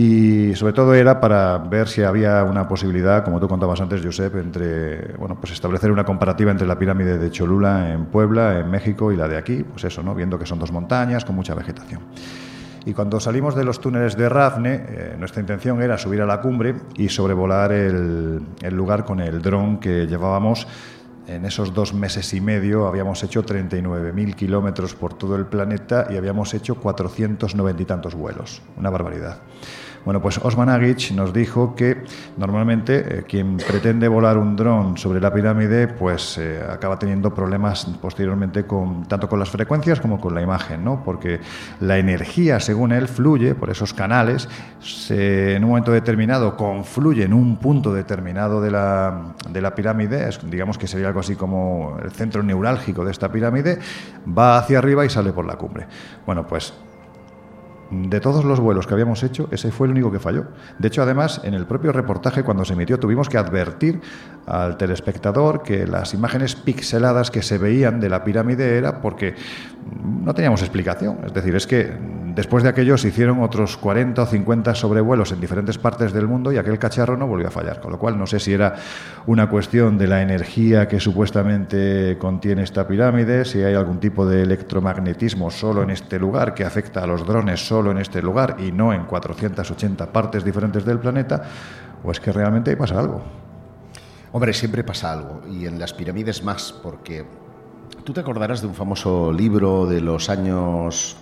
Y sobre todo era para ver si había una posibilidad, como tú contabas antes, Josep, entre bueno, pues establecer una comparativa entre la pirámide de Cholula en Puebla, en México y la de aquí, pues eso, ¿no? Viendo que son dos montañas con mucha vegetación. Y cuando salimos de los túneles de Rafne, eh, nuestra intención era subir a la cumbre y sobrevolar el, el lugar con el dron que llevábamos en esos dos meses y medio habíamos hecho 39.000 kilómetros por todo el planeta y habíamos hecho 490 y tantos vuelos. Una barbaridad. Bueno, pues Osman Agic nos dijo que normalmente eh, quien pretende volar un dron sobre la pirámide, pues eh, acaba teniendo problemas posteriormente con tanto con las frecuencias como con la imagen, ¿no? Porque la energía, según él, fluye por esos canales, en un momento determinado confluye en un punto determinado de la, de la pirámide, digamos que sería algo así como el centro neurálgico de esta pirámide, va hacia arriba y sale por la cumbre. Bueno, pues de todos los vuelos que habíamos hecho, ese fue el único que falló. De hecho, además, en el propio reportaje, cuando se emitió, tuvimos que advertir al telespectador que las imágenes pixeladas que se veían de la pirámide era porque no teníamos explicación. Es decir, es que después de aquello se hicieron otros 40 o 50 sobrevuelos en diferentes partes del mundo y aquel cacharro no volvió a fallar. Con lo cual, no sé si era una cuestión de la energía que supuestamente contiene esta pirámide, si hay algún tipo de electromagnetismo solo en este lugar que afecta a los drones solo en este lugar y no en 480 partes diferentes del planeta, o es que realmente pasa algo. Hombre, siempre pasa algo, y en las pirámides más, porque Tú te acordarás de un famoso libro de los años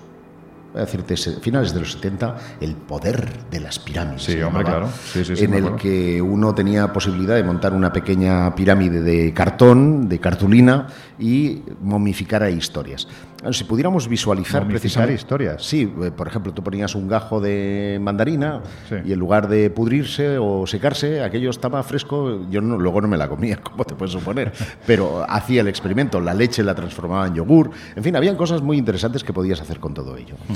voy a decirte, finales de los 70, El poder de las pirámides. Sí, hombre, claro. en el que uno tenía posibilidad de montar una pequeña pirámide de cartón, de cartulina, y momificar a historias. Si pudiéramos visualizar momificar historias. Sí, eh, por ejemplo, tú ponías un gajo de mandarina y en lugar de pudrirse o secarse, aquello estaba fresco. Yo no, luego no me la comía, como te puedes suponer, pero hacía el experimento. La leche la transformaba en yogur. En fin, habían cosas muy interesantes que podías hacer con todo ello. Hmm.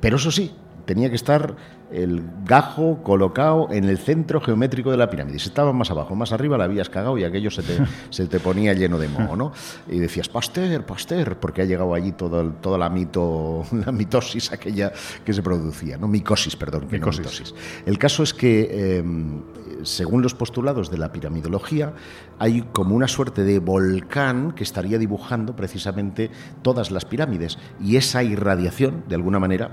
Pero eso sí, tenía que estar el gajo colocado en el centro geométrico de la pirámide. Si estaba más abajo, más arriba la habías cagado y aquello se te, se te ponía lleno de moho, ¿no? Y decías, Pasteur, Pasteur, porque ha llegado allí todo toda la, mito, la mitosis aquella que se producía, ¿no? Micosis, perdón, micosis. El caso es que, em, según los postulados de la piramidología, hay como una suerte de volcán que estaría dibujando precisamente todas las pirámides y esa irradiación, de alguna manera,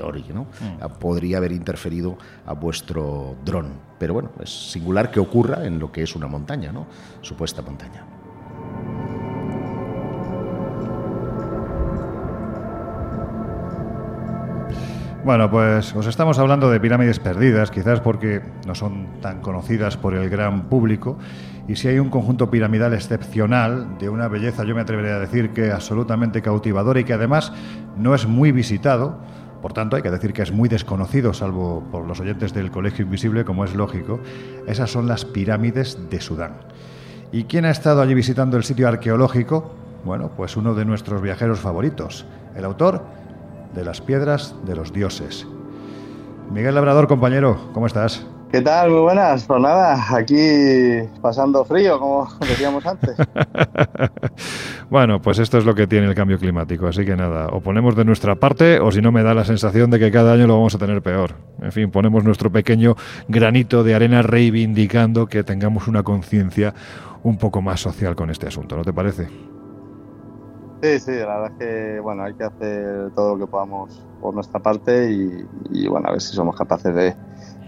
priori, ¿no? Mm. Podría haber interferido a vuestro dron. Pero bueno, es singular que ocurra en lo que es una montaña, ¿no? Supuesta montaña. Bueno, pues os estamos hablando de pirámides perdidas, quizás porque no son tan conocidas por el gran público. Y si hay un conjunto piramidal excepcional, de una belleza, yo me atrevería a decir que absolutamente cautivadora y que además no es muy visitado, por tanto, hay que decir que es muy desconocido, salvo por los oyentes del Colegio Invisible, como es lógico. Esas son las pirámides de Sudán. ¿Y quién ha estado allí visitando el sitio arqueológico? Bueno, pues uno de nuestros viajeros favoritos, el autor de Las Piedras de los Dioses. Miguel Labrador, compañero, ¿cómo estás? ¿Qué tal? Muy buenas. Pues nada, aquí pasando frío, como decíamos antes. bueno, pues esto es lo que tiene el cambio climático, así que nada, o ponemos de nuestra parte o si no me da la sensación de que cada año lo vamos a tener peor. En fin, ponemos nuestro pequeño granito de arena reivindicando que tengamos una conciencia un poco más social con este asunto, ¿no te parece? Sí, sí, la verdad es que bueno, hay que hacer todo lo que podamos por nuestra parte y bueno, a ver si somos capaces de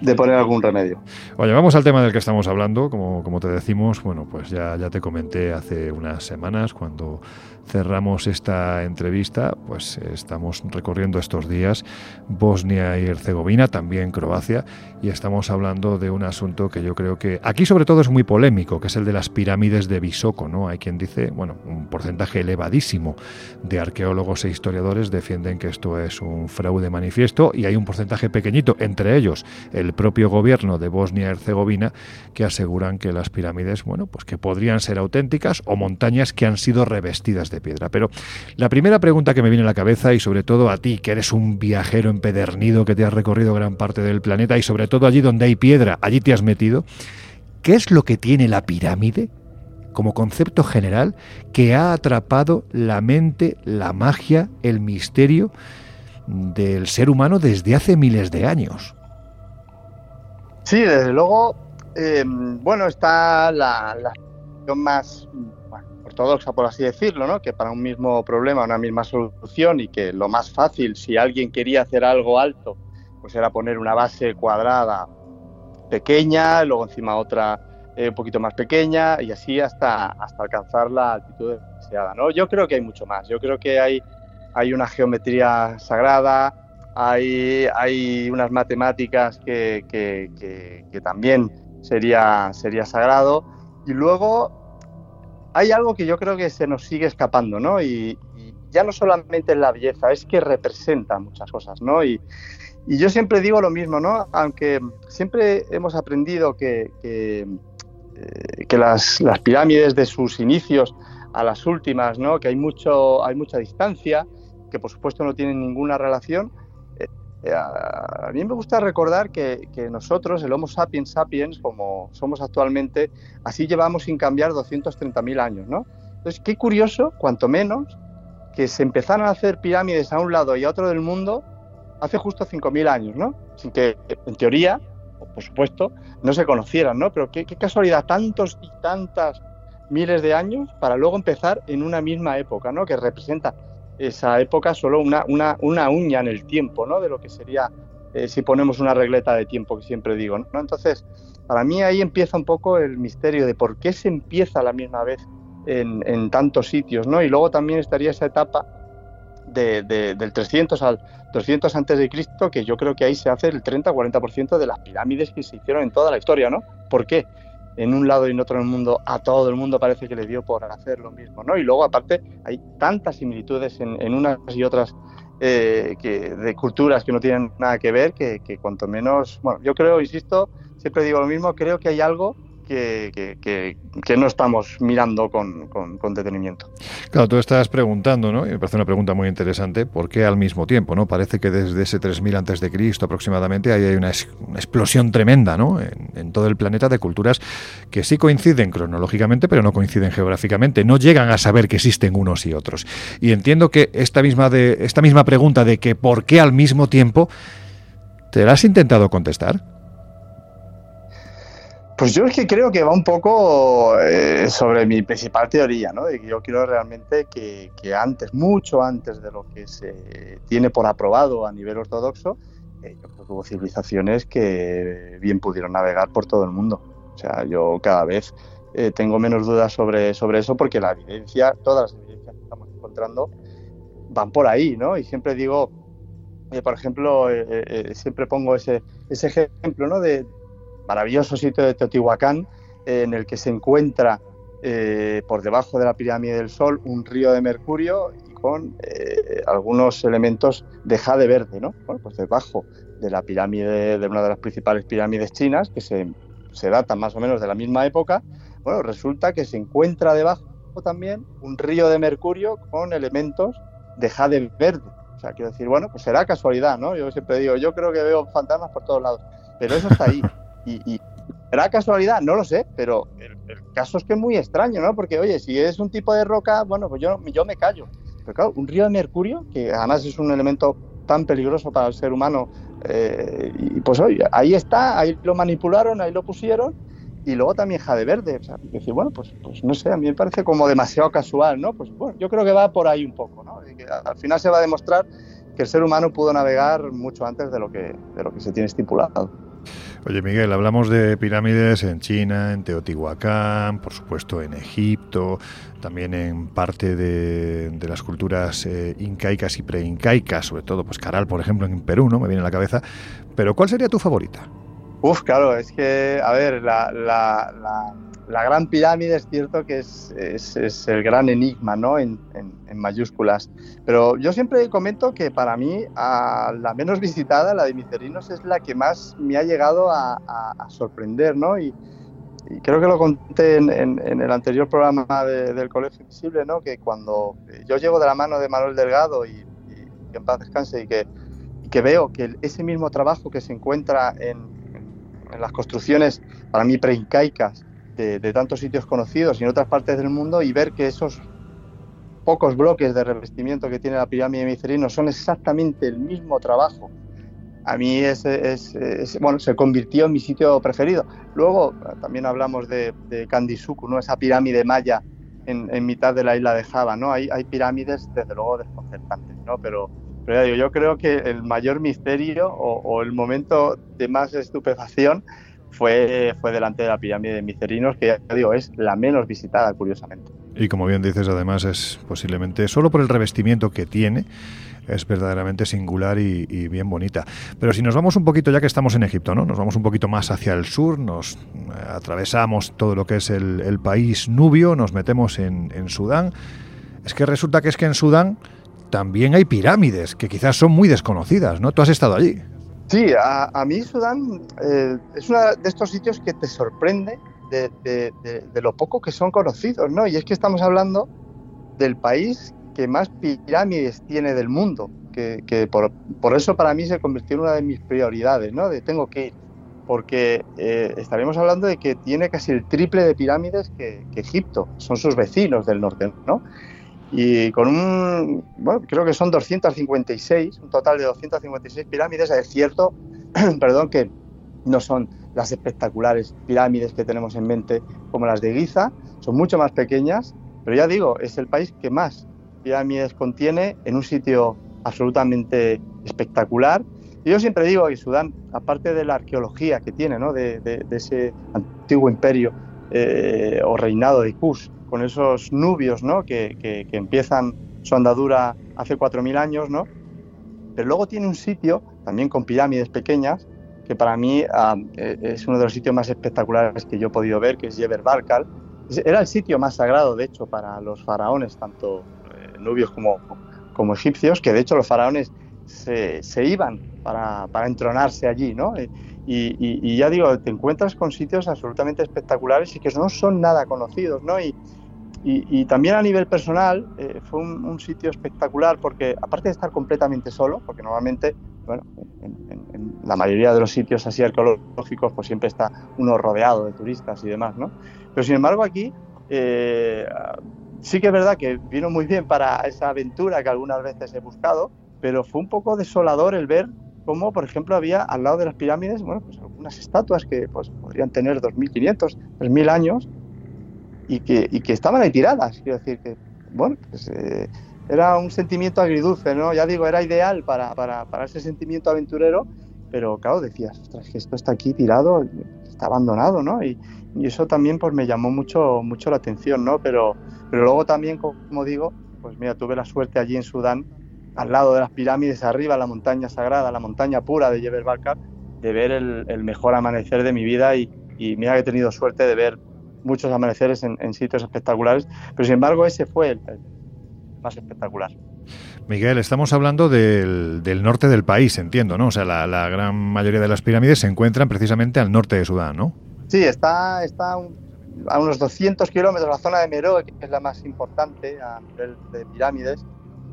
de poner algún remedio. Oye, vamos al tema del que estamos hablando. Como, como te decimos, bueno, pues ya, ya te comenté hace unas semanas cuando cerramos esta entrevista, pues estamos recorriendo estos días Bosnia y Herzegovina, también Croacia, y estamos hablando de un asunto que yo creo que aquí sobre todo es muy polémico, que es el de las pirámides de Bisoko, ¿no? Hay quien dice, bueno, un porcentaje elevadísimo de arqueólogos e historiadores defienden que esto es un fraude manifiesto y hay un porcentaje pequeñito, entre ellos el propio gobierno de Bosnia y Herzegovina, que aseguran que las pirámides, bueno, pues que podrían ser auténticas o montañas que han sido revestidas de piedra. Pero la primera pregunta que me viene a la cabeza, y sobre todo a ti, que eres un viajero empedernido, que te has recorrido gran parte del planeta, y sobre todo allí donde hay piedra, allí te has metido, ¿qué es lo que tiene la pirámide? como concepto general que ha atrapado la mente, la magia, el misterio del ser humano desde hace miles de años. Sí, desde luego, eh, bueno, está la, la más ortodoxa, por así decirlo, ¿no? que para un mismo problema, una misma solución y que lo más fácil, si alguien quería hacer algo alto, pues era poner una base cuadrada pequeña, luego encima otra eh, un poquito más pequeña y así hasta, hasta alcanzar la altitud deseada. Yo creo que hay mucho más, yo creo que hay, hay una geometría sagrada, hay, hay unas matemáticas que, que, que también sería, sería sagrado y luego hay algo que yo creo que se nos sigue escapando, ¿no? Y, ya no solamente la belleza, es que representa muchas cosas, ¿no? Y, yo siempre digo lo mismo, ¿no? Aunque siempre hemos aprendido que, que, eh, las, pirámides de sus inicios a las últimas, ¿no? Que hay, mucho, hay mucha distancia, que por supuesto no tienen ninguna relación, a mí me gusta recordar que, nosotros, el Homo sapiens sapiens, como somos actualmente, así llevamos sin cambiar 230.000 años, ¿no? Entonces, qué curioso, cuanto menos, que se empezaran a hacer pirámides a un lado y a otro del mundo hace justo 5.000 años, ¿no? Sin que, en teoría, por supuesto, no se conocieran, ¿no? Pero qué, qué casualidad, tantos y tantas miles de años para luego empezar en una misma época, ¿no? Que representa esa época solo una, una, una uña en el tiempo, ¿no? De lo que sería eh, si ponemos una regleta de tiempo, que siempre digo, ¿no? Entonces, para mí ahí empieza un poco el misterio de por qué se empieza a la misma vez en, en tantos sitios, ¿no? Y luego también estaría esa etapa de, del 300 al 200 antes de Cristo, que yo creo que ahí se hace el 30-40% de las pirámides que se hicieron en toda la historia, ¿no? ¿Por qué? En un lado y en otro del mundo, a todo el mundo parece que le dio por hacer lo mismo, ¿no? Y luego, aparte, hay tantas similitudes en, unas y otras eh, que, de culturas que no tienen nada que ver, que, cuanto menos, bueno, yo creo, insisto, siempre digo lo mismo, creo que hay algo que, no estamos mirando con, detenimiento. Claro, tú estás preguntando, ¿no? Y me parece una pregunta muy interesante, ¿por qué al mismo tiempo? ¿no? Parece que desde ese 3000 antes de Cristo aproximadamente hay una, una explosión tremenda ¿no? En, todo el planeta de culturas que sí coinciden cronológicamente, pero no coinciden geográficamente. No llegan a saber que existen unos y otros. Y entiendo que esta misma, de, esta misma pregunta de que ¿por qué al mismo tiempo? ¿Te la has intentado contestar? Pues yo es que creo que va un poco eh, sobre mi principal teoría, ¿no? Que yo quiero realmente que, antes, mucho antes de lo que se tiene por aprobado a nivel ortodoxo, eh, hubo civilizaciones que bien pudieron navegar por todo el mundo. O sea, yo cada vez eh, tengo menos dudas sobre, sobre eso porque la evidencia, todas las evidencias que estamos encontrando van por ahí, ¿no? Y siempre digo, por ejemplo, siempre pongo ese, ese ejemplo, ¿no? De, maravilloso sitio de Teotihuacán eh, en el que se encuentra eh, por debajo de la pirámide del Sol un río de mercurio y con eh, algunos elementos de jade verde, ¿no? Bueno, pues debajo de la pirámide, de una de las principales pirámides chinas, que se, se datan más o menos de la misma época, bueno, resulta que se encuentra debajo también un río de mercurio con elementos de jade verde. O sea, quiero decir, bueno, pues será casualidad, ¿no? Yo siempre digo, yo creo que veo fantasmas por todos lados, pero eso está ahí. Y, ¿Será casualidad? No lo sé, pero el, caso es que es muy extraño, ¿no? Porque, oye, si es un tipo de roca, bueno, pues yo, yo me callo. Pero claro, un río de mercurio, que además es un elemento tan peligroso para el ser humano, eh, y pues oye, ahí está, ahí lo manipularon, ahí lo pusieron, y luego también jade verde. O decir, bueno, pues, pues no sé, a mí me parece como demasiado casual, ¿no? Pues bueno, yo creo que va por ahí un poco, ¿no? al final se va a demostrar que el ser humano pudo navegar mucho antes de lo que se tiene estipulado. Oye, Miguel, hablamos de pirámides en China, en Teotihuacán, por supuesto en Egipto, también en parte de, las culturas eh, incaicas y preincaicas, sobre todo pues Caral, por ejemplo, en Perú, ¿no? Me viene a la cabeza. Pero ¿cuál sería tu favorita? Uf, claro, es que, a ver, la, la la Gran Pirámide es cierto que es, es, el gran enigma, ¿no? En, en, mayúsculas. Pero yo siempre comento que para mí a la menos visitada, la de Micerinos, es la que más me ha llegado a, a, sorprender, ¿no? Y, creo que lo conté en, en el anterior programa del Colegio Invisible, ¿no? Que cuando yo llego de la mano de Manuel Delgado y, que en paz descanse y que, y que veo que ese mismo trabajo que se encuentra en, las construcciones, para mí preincaicas, de, tantos sitios conocidos y en otras partes del mundo y ver que esos pocos bloques de revestimiento que tiene la pirámide de Micerino son exactamente el mismo trabajo. A mí es, bueno, se convirtió en mi sitio preferido. Luego también hablamos de, de Kandisuku, ¿no? esa pirámide maya en, mitad de la isla de Java. ¿no? Hay, hay pirámides, desde luego, desconcertantes, ¿no? pero, pero yo creo que el mayor misterio o el momento de más estupefacción fue, fue delante de la pirámide de Micerinos, que ya digo, es la menos visitada, curiosamente. Y como bien dices, además es posiblemente, solo por el revestimiento que tiene, es verdaderamente singular y, bien bonita. Pero si nos vamos un poquito, ya que estamos en Egipto, ¿no? Nos vamos un poquito más hacia el sur, nos eh, atravesamos todo lo que es el, país nubio, nos metemos en, en Sudán. Es que resulta que es que en Sudán también hay pirámides, que quizás son muy desconocidas, ¿no? Tú has estado allí. Sí, a, mí Sudán eh, es uno de estos sitios que te sorprende de, lo poco que son conocidos, ¿no? Y es que estamos hablando del país que más pirámides tiene del mundo, que, por, eso para mí se convirtió en una de mis prioridades, ¿no? De tengo que ir, porque eh, estaremos hablando de que tiene casi el triple de pirámides que, que Egipto, son sus vecinos del norte, ¿no? Y con un, bueno, creo que son 256, un total de 256 pirámides. Es cierto, perdón, que no son las espectaculares pirámides que tenemos en mente como las de Giza, son mucho más pequeñas, pero ya digo, es el país que más pirámides contiene en un sitio absolutamente espectacular. Y yo siempre digo que Sudán, aparte de la arqueología que tiene, ¿no? de, ese antiguo imperio eh, o reinado de Kush, con esos nubios ¿no? que, que, empiezan su andadura hace 4.000 años, ¿no? pero luego tiene un sitio, también con pirámides pequeñas, que para mí ah, e, es uno de los sitios más espectaculares que yo he podido ver, que es Yeber Barkal. Era el sitio más sagrado, de hecho, para los faraones, tanto eh, nubios como, como egipcios, que de hecho los faraones se, se iban para, para, entronarse allí, ¿no? Y, ya digo, te encuentras con sitios absolutamente espectaculares y que no son nada conocidos, ¿no? Y, y, también a nivel personal eh, fue un, sitio espectacular porque aparte de estar completamente solo, porque normalmente, bueno, en, la mayoría de los sitios así arqueológicos pues siempre está uno rodeado de turistas y demás, ¿no? Pero sin embargo aquí eh, sí que es verdad que vino muy bien para esa aventura que algunas veces he buscado, pero fue un poco desolador el ver cómo, por ejemplo, había al lado de las pirámides, bueno, pues algunas estatuas que pues, podrían tener 2.500, 3.000 años y que, y que estaban ahí tiradas. Quiero decir que, bueno, pues, eh, era un sentimiento agridulce, ¿no? Ya digo, era ideal para, para, para ese sentimiento aventurero, pero claro, decías, ostras, que esto está aquí tirado, está abandonado, ¿no? Y, y, eso también pues me llamó mucho, mucho la atención, ¿no? Pero, pero luego también, como digo, pues mira, tuve la suerte allí en Sudán, al lado de las pirámides, arriba, la montaña sagrada, la montaña pura de Jebel Barkar, de ver el, el mejor amanecer de mi vida y, y mira que he tenido suerte de ver muchos amaneceres en, sitios espectaculares, pero sin embargo ese fue el, más espectacular. Miguel, estamos hablando del, norte del país, entiendo, ¿no? O sea, la, gran mayoría de las pirámides se encuentran precisamente al norte de Sudán, ¿no? Sí, está, está a unos 200 kilómetros, la zona de Meroe, que es la más importante a nivel de pirámides.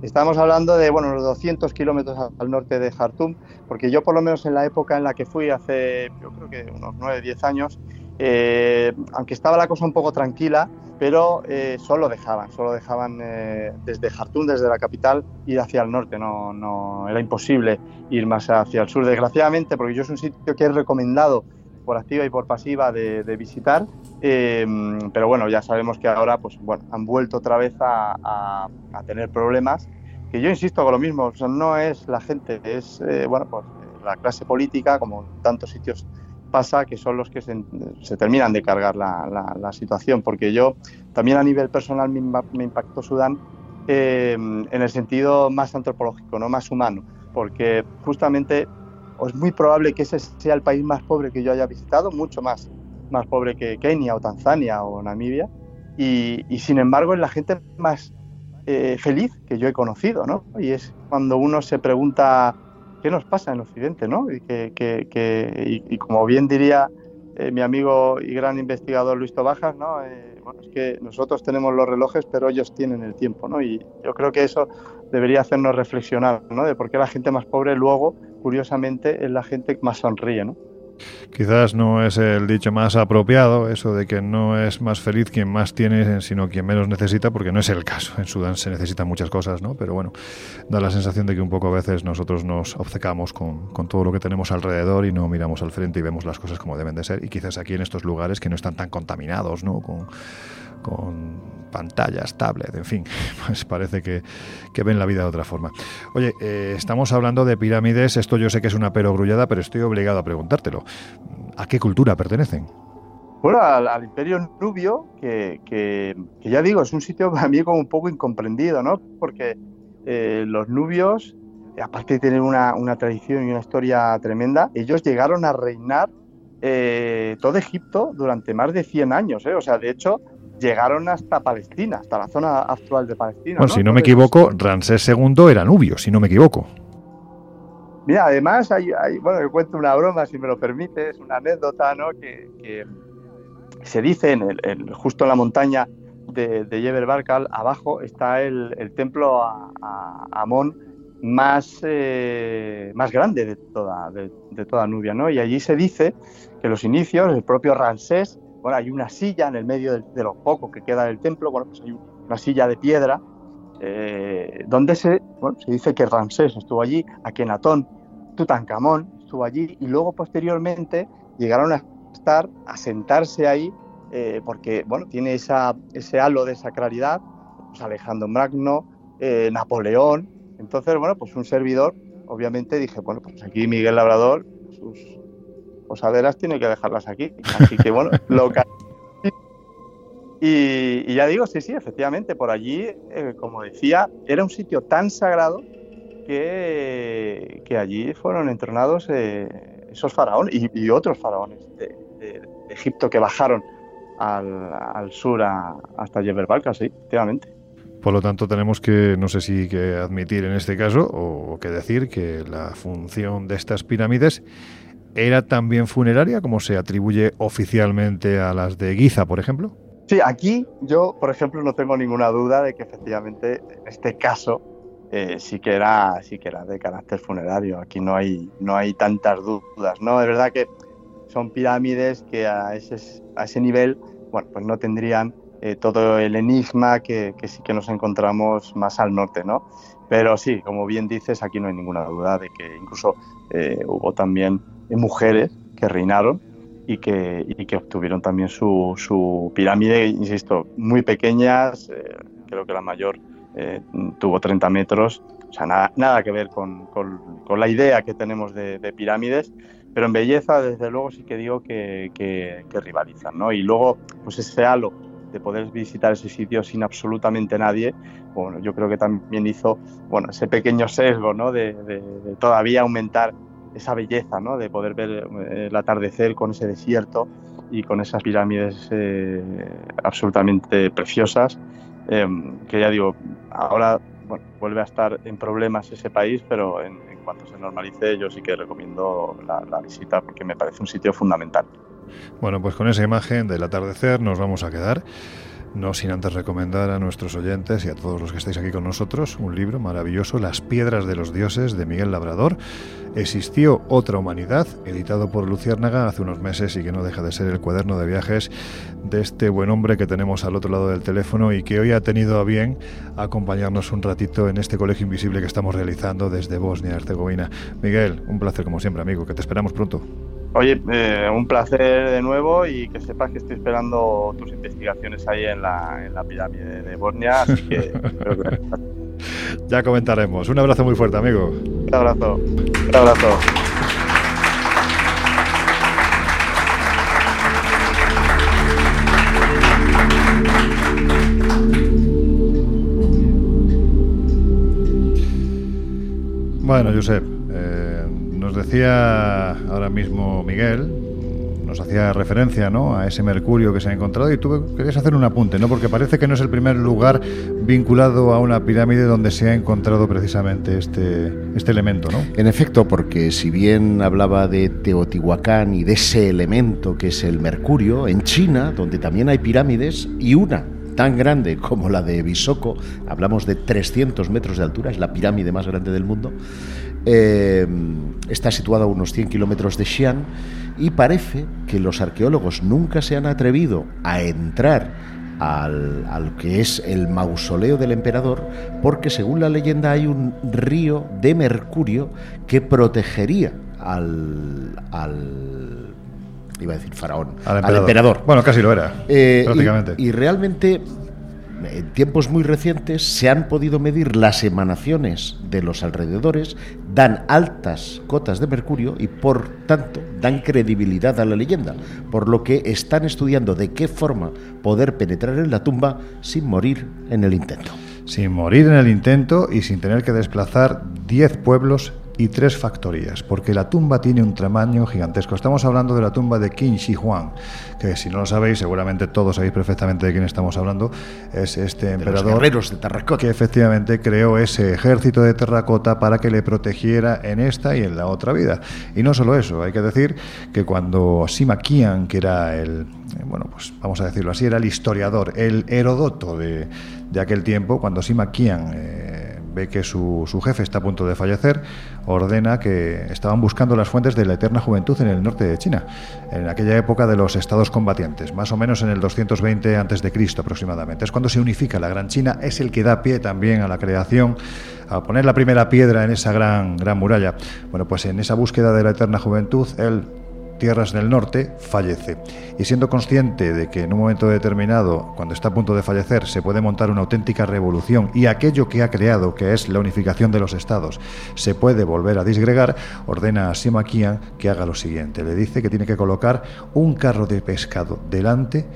Estamos hablando de, bueno, unos 200 kilómetros al norte de Jartum, porque yo por lo menos en la época en la que fui, hace, yo creo que unos 9, 10 años, eh, aunque estaba la cosa un poco tranquila, pero eh, solo dejaban, solo dejaban eh, desde Jartum, desde la capital, ir hacia el norte, no, no, era imposible ir más hacia el sur, desgraciadamente, porque yo es un sitio que he recomendado por activa y por pasiva de, visitar, pero bueno, ya sabemos que ahora pues, bueno, han vuelto otra vez a, tener problemas, que yo insisto con lo mismo, no es la gente, es bueno, pues, la clase política, como tantos sitios pasa que son los que se, terminan de cargar la, situación, porque yo también a nivel personal me, impactó Sudán eh, en el sentido más antropológico, no más humano, porque justamente es muy probable que ese sea el país más pobre que yo haya visitado, mucho más, más pobre que Kenia o Tanzania o Namibia, y, sin embargo es la gente más eh, feliz que yo he conocido, ¿no? Y es cuando uno se pregunta qué nos pasa en Occidente, ¿no? Y, que, que, y, como bien diría eh, mi amigo y gran investigador Luis Tobajas, ¿no? Eh, bueno, es que nosotros tenemos los relojes, pero ellos tienen el tiempo, ¿no? Y yo creo que eso debería hacernos reflexionar, ¿no? De por qué la gente más pobre luego, curiosamente, es la gente que más sonríe, ¿no? Quizás no es el dicho más apropiado, eso de que no es más feliz quien más tiene, sino quien menos necesita, porque no es el caso. En Sudán se necesitan muchas cosas, ¿no? Pero bueno, da la sensación de que un poco a veces nosotros nos obcecamos con, con todo lo que tenemos alrededor y no miramos al frente y vemos las cosas como deben de ser. Y quizás aquí en estos lugares que no están tan contaminados, ¿no? Con, con pantallas, tablet, en fin, pues parece que, ven la vida de otra forma. Oye, eh, estamos hablando de pirámides, esto yo sé que es una perogrullada, pero estoy obligado a preguntártelo. ¿A qué cultura pertenecen? Bueno, al, imperio nubio, que, ya digo, es un sitio para mí como un poco incomprendido, ¿no? Porque eh, los nubios, aparte de tener una, tradición y una historia tremenda, ellos llegaron a reinar eh, todo Egipto durante más de 100 años, ¿eh? O sea, de hecho, llegaron hasta Palestina, hasta la zona actual de Palestina. Bueno, si no me equivoco, Ramsés II era nubio, si no me equivoco. Mira, además, hay, bueno, me cuento una broma, si me lo permites, una anécdota, ¿no? Que, se dice en el, justo en la montaña de, de Yeber Barkal, abajo está el, templo a, Amón más, eh, más grande de toda, de, toda Nubia, ¿no? Y allí se dice que los inicios, el propio Ramsés bueno, hay una silla en el medio de, lo poco que queda del templo, bueno, pues hay una silla de piedra, eh, donde se, se dice que Ramsés estuvo allí, Akenatón, Tutankamón estuvo allí, y luego posteriormente llegaron a estar, a sentarse ahí, eh, porque, bueno, tiene esa, ese halo de sacralidad, pues Alejandro Magno, eh, Napoleón, entonces, bueno, pues un servidor, obviamente dije, bueno, pues aquí Miguel Labrador, sus posaderas tiene que dejarlas aquí. Así que bueno, lo y, y, ya digo, sí, sí, efectivamente, por allí, eh, como decía, era un sitio tan sagrado que, que allí fueron entrenados eh, esos faraones y, otros faraones de, Egipto que bajaron al, al sur hasta Yeberbalca, sí, efectivamente. Por lo tanto, tenemos que, no sé si que admitir en este caso, o que decir que la función de estas pirámides ¿era también funeraria, como se atribuye oficialmente a las de Giza, por ejemplo? Sí, aquí yo, por ejemplo, no tengo ninguna duda de que efectivamente en este caso eh, sí que era sí que era de carácter funerario. Aquí no hay no hay tantas dudas, ¿no? Es verdad que son pirámides que a ese, a ese nivel, bueno, pues no tendrían eh, todo el enigma que, que, sí que nos encontramos más al norte, ¿no? Pero sí, como bien dices, aquí no hay ninguna duda de que incluso eh, hubo también mujeres que reinaron y que, y que obtuvieron también su, su, pirámide, insisto, muy pequeñas, eh, creo que la mayor eh, tuvo 30 metros, o sea, nada, nada que ver con, con, la idea que tenemos de, de, pirámides, pero en belleza, desde luego, sí que digo que, que, rivalizan, ¿no? Y luego, pues ese halo de poder visitar ese sitio sin absolutamente nadie, bueno, yo creo que también hizo, bueno, ese pequeño sesgo, ¿no? De todavía aumentar esa belleza, ¿no? De poder ver eh, el atardecer con ese desierto y con esas pirámides eh, absolutamente preciosas, eh, que ya digo, ahora bueno, vuelve a estar en problemas ese país, pero en, cuanto se normalice yo sí que recomiendo la visita porque me parece un sitio fundamental. Bueno, pues con esa imagen del atardecer nos vamos a quedar. No sin antes recomendar a nuestros oyentes y a todos los que estáis aquí con nosotros un libro maravilloso, Las Piedras de los Dioses, de Miguel Labrador. Existió otra humanidad, editado por Luciérnaga hace unos meses y que no deja de ser el cuaderno de viajes de este buen hombre que tenemos al otro lado del teléfono y que hoy ha tenido a bien acompañarnos un ratito en este colegio invisible que estamos realizando desde Bosnia-Herzegovina. Miguel, un placer como siempre, amigo, que te esperamos pronto. Oye, eh, un placer de nuevo y que sepas que estoy esperando tus investigaciones ahí en la, en la pirámide de Bosnia, así que que... Ya comentaremos. Un abrazo muy fuerte, amigo. Un abrazo. Un abrazo. Bueno, Josep, nos decía ahora mismo Miguel, nos hacía referencia ¿no? a ese mercurio que se ha encontrado y tú querías hacer un apunte, ¿no? porque parece que no es el primer lugar vinculado a una pirámide donde se ha encontrado precisamente este, este elemento. ¿no? En efecto, porque si bien hablaba de Teotihuacán y de ese elemento que es el mercurio, en China, donde también hay pirámides, y una tan grande como la de Bisoco, hablamos de 300 metros de altura, es la pirámide más grande del mundo, eh, está situada a unos 100 kilómetros de Xi'an y parece que los arqueólogos nunca se han atrevido a entrar al, al, que es el mausoleo del emperador, porque según la leyenda hay un río de mercurio que protegería al, al iba a decir faraón, al emperador. Al emperador. Bueno, casi lo era, eh, prácticamente. Y, y, realmente, en tiempos muy recientes, se han podido medir las emanaciones de los alrededores, dan altas cotas de mercurio y, por tanto, dan credibilidad a la leyenda, por lo que están estudiando de qué forma poder penetrar en la tumba sin morir en el intento. Sin morir en el intento y sin tener que desplazar 10 pueblos y tres factorías, porque la tumba tiene un tamaño gigantesco. Estamos hablando de la tumba de Qin Shi Huang, que si no lo sabéis, seguramente todos sabéis perfectamente de quién estamos hablando. Es este emperador de los guerreros de terracota. que efectivamente creó ese ejército de terracota para que le protegiera en esta y en la otra vida. Y no solo eso, hay que decir que cuando Sima Qian, que era el, bueno, pues vamos a decirlo así, era el historiador, el Herodoto de, de aquel tiempo, cuando Sima Qian eh, que su, su, jefe está a punto de fallecer, ordena que estaban buscando las fuentes de la eterna juventud en el norte de China, en aquella época de los estados combatientes, más o menos en el 220 a.C. aproximadamente. Es cuando se unifica la Gran China, es el que da pie también a la creación, a poner la primera piedra en esa gran, gran muralla. Bueno, pues en esa búsqueda de la eterna juventud, él tierras del norte, fallece. Y siendo consciente de que en un momento determinado, cuando está a punto de fallecer, se puede montar una auténtica revolución y aquello que ha creado, que es la unificación de los estados, se puede volver a disgregar, ordena a Sima Qian que haga lo siguiente. Le dice que tiene que colocar un carro de pescado delante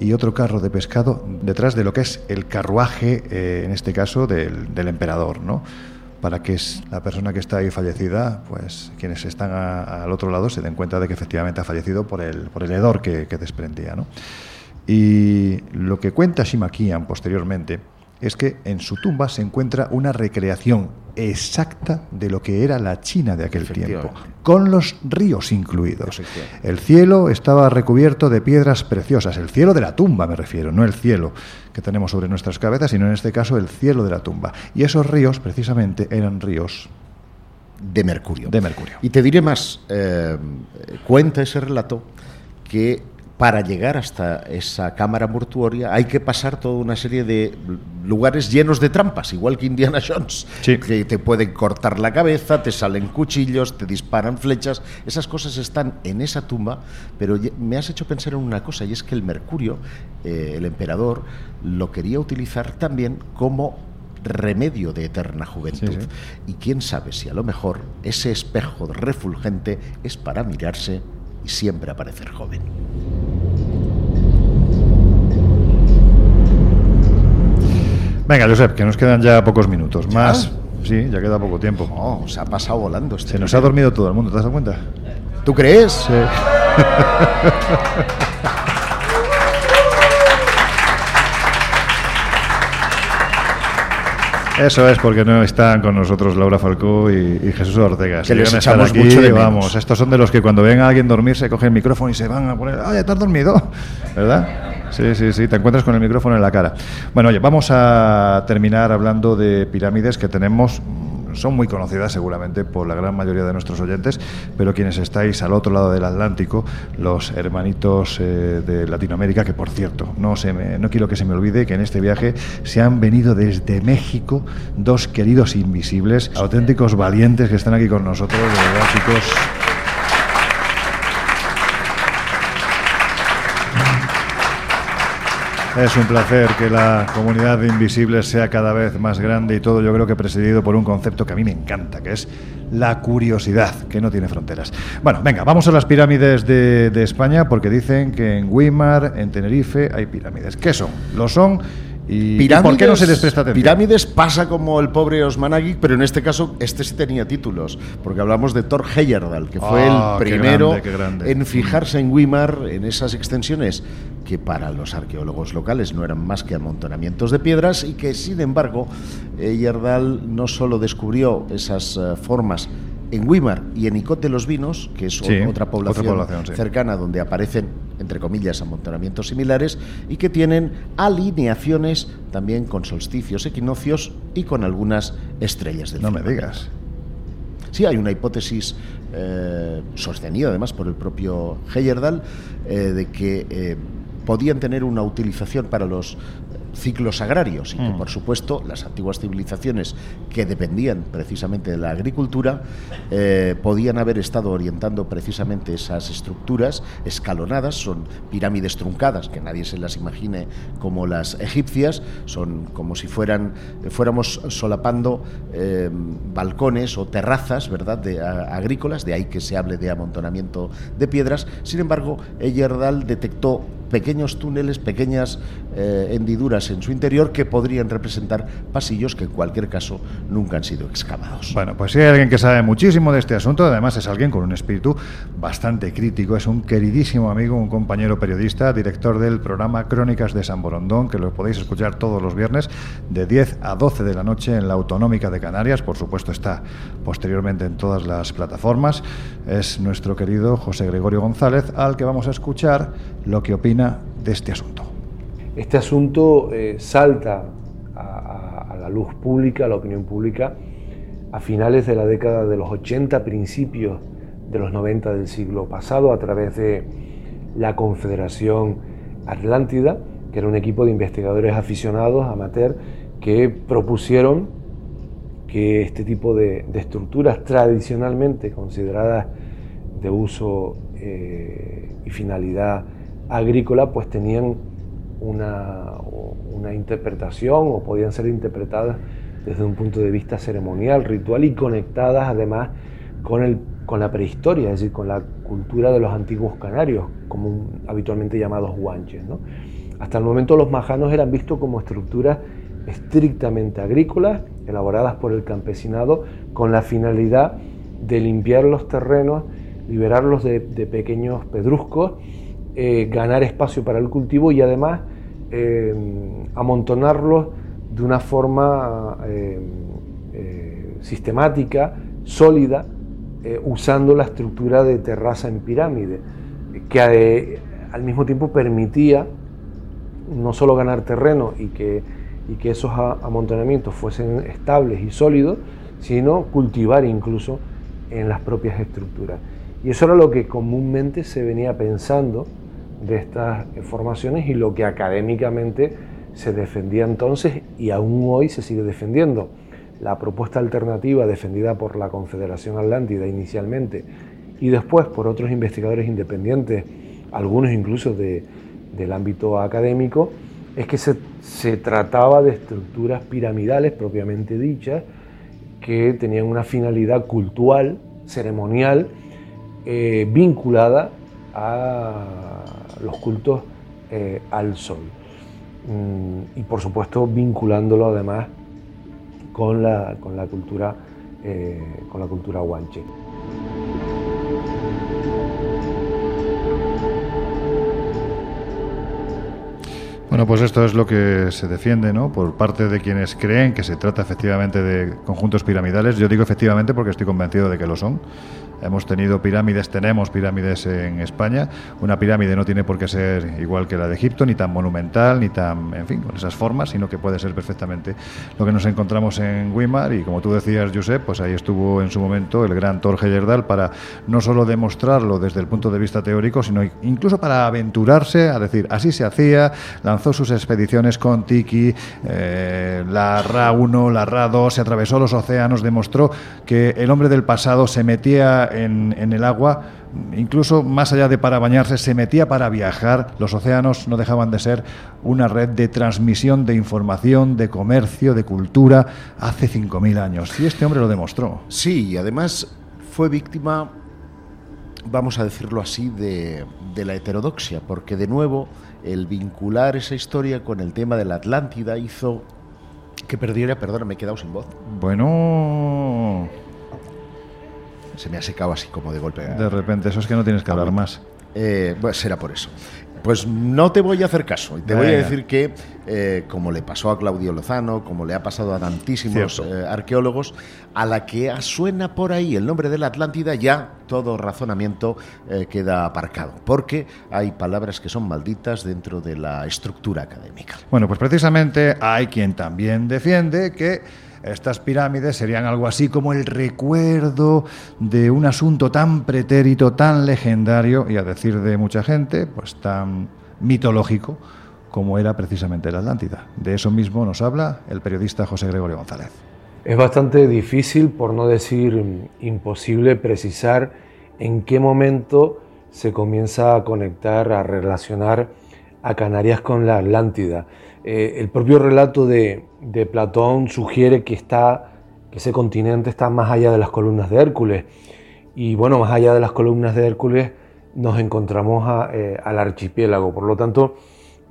y otro carro de pescado detrás de lo que es el carruaje, eh, en este caso, del, del emperador, ¿no? Para que la persona que está ahí fallecida, pues quienes están a, al otro lado se den cuenta de que efectivamente ha fallecido por el, por el hedor que, que desprendía. ¿no? Y lo que cuenta Shima Kian posteriormente es que en su tumba se encuentra una recreación exacta de lo que era la China de aquel tiempo, con los ríos incluidos. El cielo estaba recubierto de piedras preciosas, el cielo de la tumba me refiero, no el cielo que tenemos sobre nuestras cabezas, sino en este caso el cielo de la tumba. Y esos ríos precisamente eran ríos de mercurio. De mercurio. Y te diré más, eh, cuenta ese relato que para llegar hasta esa cámara mortuoria hay que pasar toda una serie de lugares llenos de trampas, igual que Indiana Jones, Sí. que te pueden cortar la cabeza, te salen cuchillos, te disparan flechas, esas cosas están en esa tumba, pero me has hecho pensar en una cosa, y es que el mercurio, eh, el emperador, lo quería utilizar también como remedio de eterna juventud. Sí, sí. Y quién sabe si a lo mejor ese espejo refulgente es para mirarse y siempre aparecer joven. Venga, Josep, que nos quedan ya pocos minutos. Más. Sí, ya queda poco tiempo. Oh, se ha pasado volando este Se nos ha dormido todo el mundo, ¿te has dado cuenta? ¿Tú crees? Sí. Eso es porque no están con nosotros Laura Falcó y, y Jesús Ortega. Que Si les echamos aquí, mucho de menos. vamos, estos son de los que cuando ven a alguien dormir se cogen el micrófono y se van a poner, ¡ay, estás dormido! ¿Verdad? Sí, sí, sí, te encuentras con el micrófono en la cara. Bueno, oye, vamos a terminar hablando de pirámides que tenemos son muy conocidas seguramente por la gran mayoría de nuestros oyentes, pero quienes estáis al otro lado del Atlántico, los hermanitos eh, de Latinoamérica, que por cierto, no, se me- no quiero que se me olvide que en este viaje se han venido desde México dos queridos invisibles, auténticos valientes que están aquí con nosotros, de verdad, chicos. Es un placer que la comunidad de invisibles sea cada vez más grande y todo yo creo que presidido por un concepto que a mí me encanta, que es la curiosidad, que no tiene fronteras. Bueno, venga, vamos a las pirámides de, de España porque dicen que en Weimar, en Tenerife, hay pirámides. ¿Qué son? ¿Lo son? ¿Y, y por qué no se les presta atención? Pirámides pasa como el pobre Osmanagui, pero en este caso este sí tenía títulos, porque hablamos de Thor Heyerdahl, que fue Ah, el qué primero grande, qué grande. en fijarse en Weimar, en esas extensiones que para los arqueólogos locales no eran más que amontonamientos de piedras y que sin embargo Heyerdahl no solo descubrió esas eh, formas en Weimar y en Icot de los Vinos, que es Sí, otra población, otra población, sí. cercana donde aparecen, entre comillas, amontonamientos similares y que tienen alineaciones también con solsticios, equinoccios y con algunas estrellas del No me digas. Sí, hay una hipótesis eh, sostenida además por el propio Heyerdahl eh, de que eh, podían tener una utilización para los ciclos agrarios y que Mm. por supuesto las antiguas civilizaciones que dependían precisamente de la agricultura eh, podían haber estado orientando precisamente esas estructuras escalonadas, son pirámides truncadas, que nadie se las imagine como las egipcias, son como si fueran fuéramos solapando eh, balcones o terrazas, ¿verdad?, de, a- agrícolas, de ahí que se hable de amontonamiento de piedras. Sin embargo, Heyerdahl detectó pequeños túneles, pequeñas eh, hendiduras en su interior que podrían representar pasillos que en cualquier caso nunca han sido excavados. Bueno, pues si hay alguien que sabe muchísimo de este asunto, además es alguien con un espíritu bastante crítico, es un queridísimo amigo, un compañero periodista, director del programa Crónicas de San Borondón, que lo podéis escuchar todos los viernes de 10 a 12 de la noche en la Autonómica de Canarias, por supuesto está posteriormente en todas las plataformas, es nuestro querido José Gregorio González, al que vamos a escuchar lo que opina de este asunto. Este asunto eh, salta a, la luz pública, a la opinión pública, a finales de la década de los 80, principios de los 90 del siglo pasado, a través de la Confederación Atlántida, que era un equipo de investigadores aficionados, amateur, que propusieron que este tipo de, de estructuras tradicionalmente consideradas de uso eh, y finalidad agrícola, pues tenían una, una interpretación o podían ser interpretadas desde un punto de vista ceremonial, ritual y conectadas además con, el, con la prehistoria, es decir, con la cultura de los antiguos canarios, como habitualmente llamados guanches. Hasta el momento los majanos eran vistos como estructuras estrictamente agrícolas, elaboradas por el campesinado, con la finalidad de limpiar los terrenos, liberarlos de pequeños pedruscos, eh, ganar espacio para el cultivo y además eh, amontonarlos de una forma eh, sistemática, sólida, usando la estructura de terraza en pirámide, que al mismo tiempo permitía no solo ganar terreno y que, y que esos amontonamientos fuesen estables y sólidos, sino cultivar incluso en las propias estructuras. Y eso era lo que comúnmente se venía pensando de estas formaciones y lo que académicamente se defendía entonces y aún hoy se sigue defendiendo. La propuesta alternativa defendida por la Confederación Atlántida inicialmente y después por otros investigadores independientes, algunos incluso del ámbito académico, es que se, trataba de estructuras piramidales propiamente dichas que tenían una finalidad cultural, ceremonial, eh, vinculada a los cultos eh, al sol. Mm, y por supuesto vinculándolo además con la, con la cultura, eh, con la cultura guanche. Bueno, pues esto es lo que se defiende ¿no? por parte de quienes creen que se trata efectivamente de conjuntos piramidales. Yo digo efectivamente porque estoy convencido de que lo son. Hemos tenido pirámides, tenemos pirámides en España. Una pirámide no tiene por qué ser igual que la de Egipto, ni tan monumental, ni tan, en fin, con esas formas, sino que puede ser perfectamente lo que nos encontramos en Weimar. Y como tú decías, Josep, pues ahí estuvo en su momento el gran Thor Heyerdahl para no solo demostrarlo desde el punto de vista teórico, sino incluso para aventurarse a decir, así se hacía, lanzó sus expediciones con Tiki, eh, la Ra-1, la Ra-2, se atravesó los océanos, demostró que el hombre del pasado se metía en, el agua, incluso más allá de para bañarse, se metía para viajar. Los océanos no dejaban de ser una red de transmisión de información, de comercio, de cultura, hace 5.000 años. Y este hombre lo demostró. Sí, y además fue víctima, vamos a decirlo así, de, de la heterodoxia, porque de nuevo el vincular esa historia con el tema de la Atlántida hizo que perdiera, perdón, me he quedado sin voz. Bueno, se me ha secado así como de golpe. De repente, eso es que no tienes que hablar más. Eh, será por eso. Pues no te voy a hacer caso. Te voy a decir que, eh, como le pasó a Claudio Lozano, como le ha pasado a tantísimos eh, arqueólogos, a la que suena por ahí el nombre de la Atlántida, ya todo razonamiento queda aparcado. Porque hay palabras que son malditas dentro de la estructura académica. Bueno, pues precisamente hay quien también defiende que estas pirámides serían algo así como el recuerdo de un asunto tan pretérito, tan legendario y a decir de mucha gente, pues tan mitológico como era precisamente la Atlántida. De eso mismo nos habla el periodista José Gregorio González. Es bastante difícil, por no decir imposible, precisar en qué momento se comienza a conectar, a relacionar a Canarias con la Atlántida. Eh, el propio relato de, Platón sugiere que, ese continente está más allá de las columnas de Hércules. Y bueno, más allá de las columnas de Hércules nos encontramos eh, al archipiélago. Por lo tanto,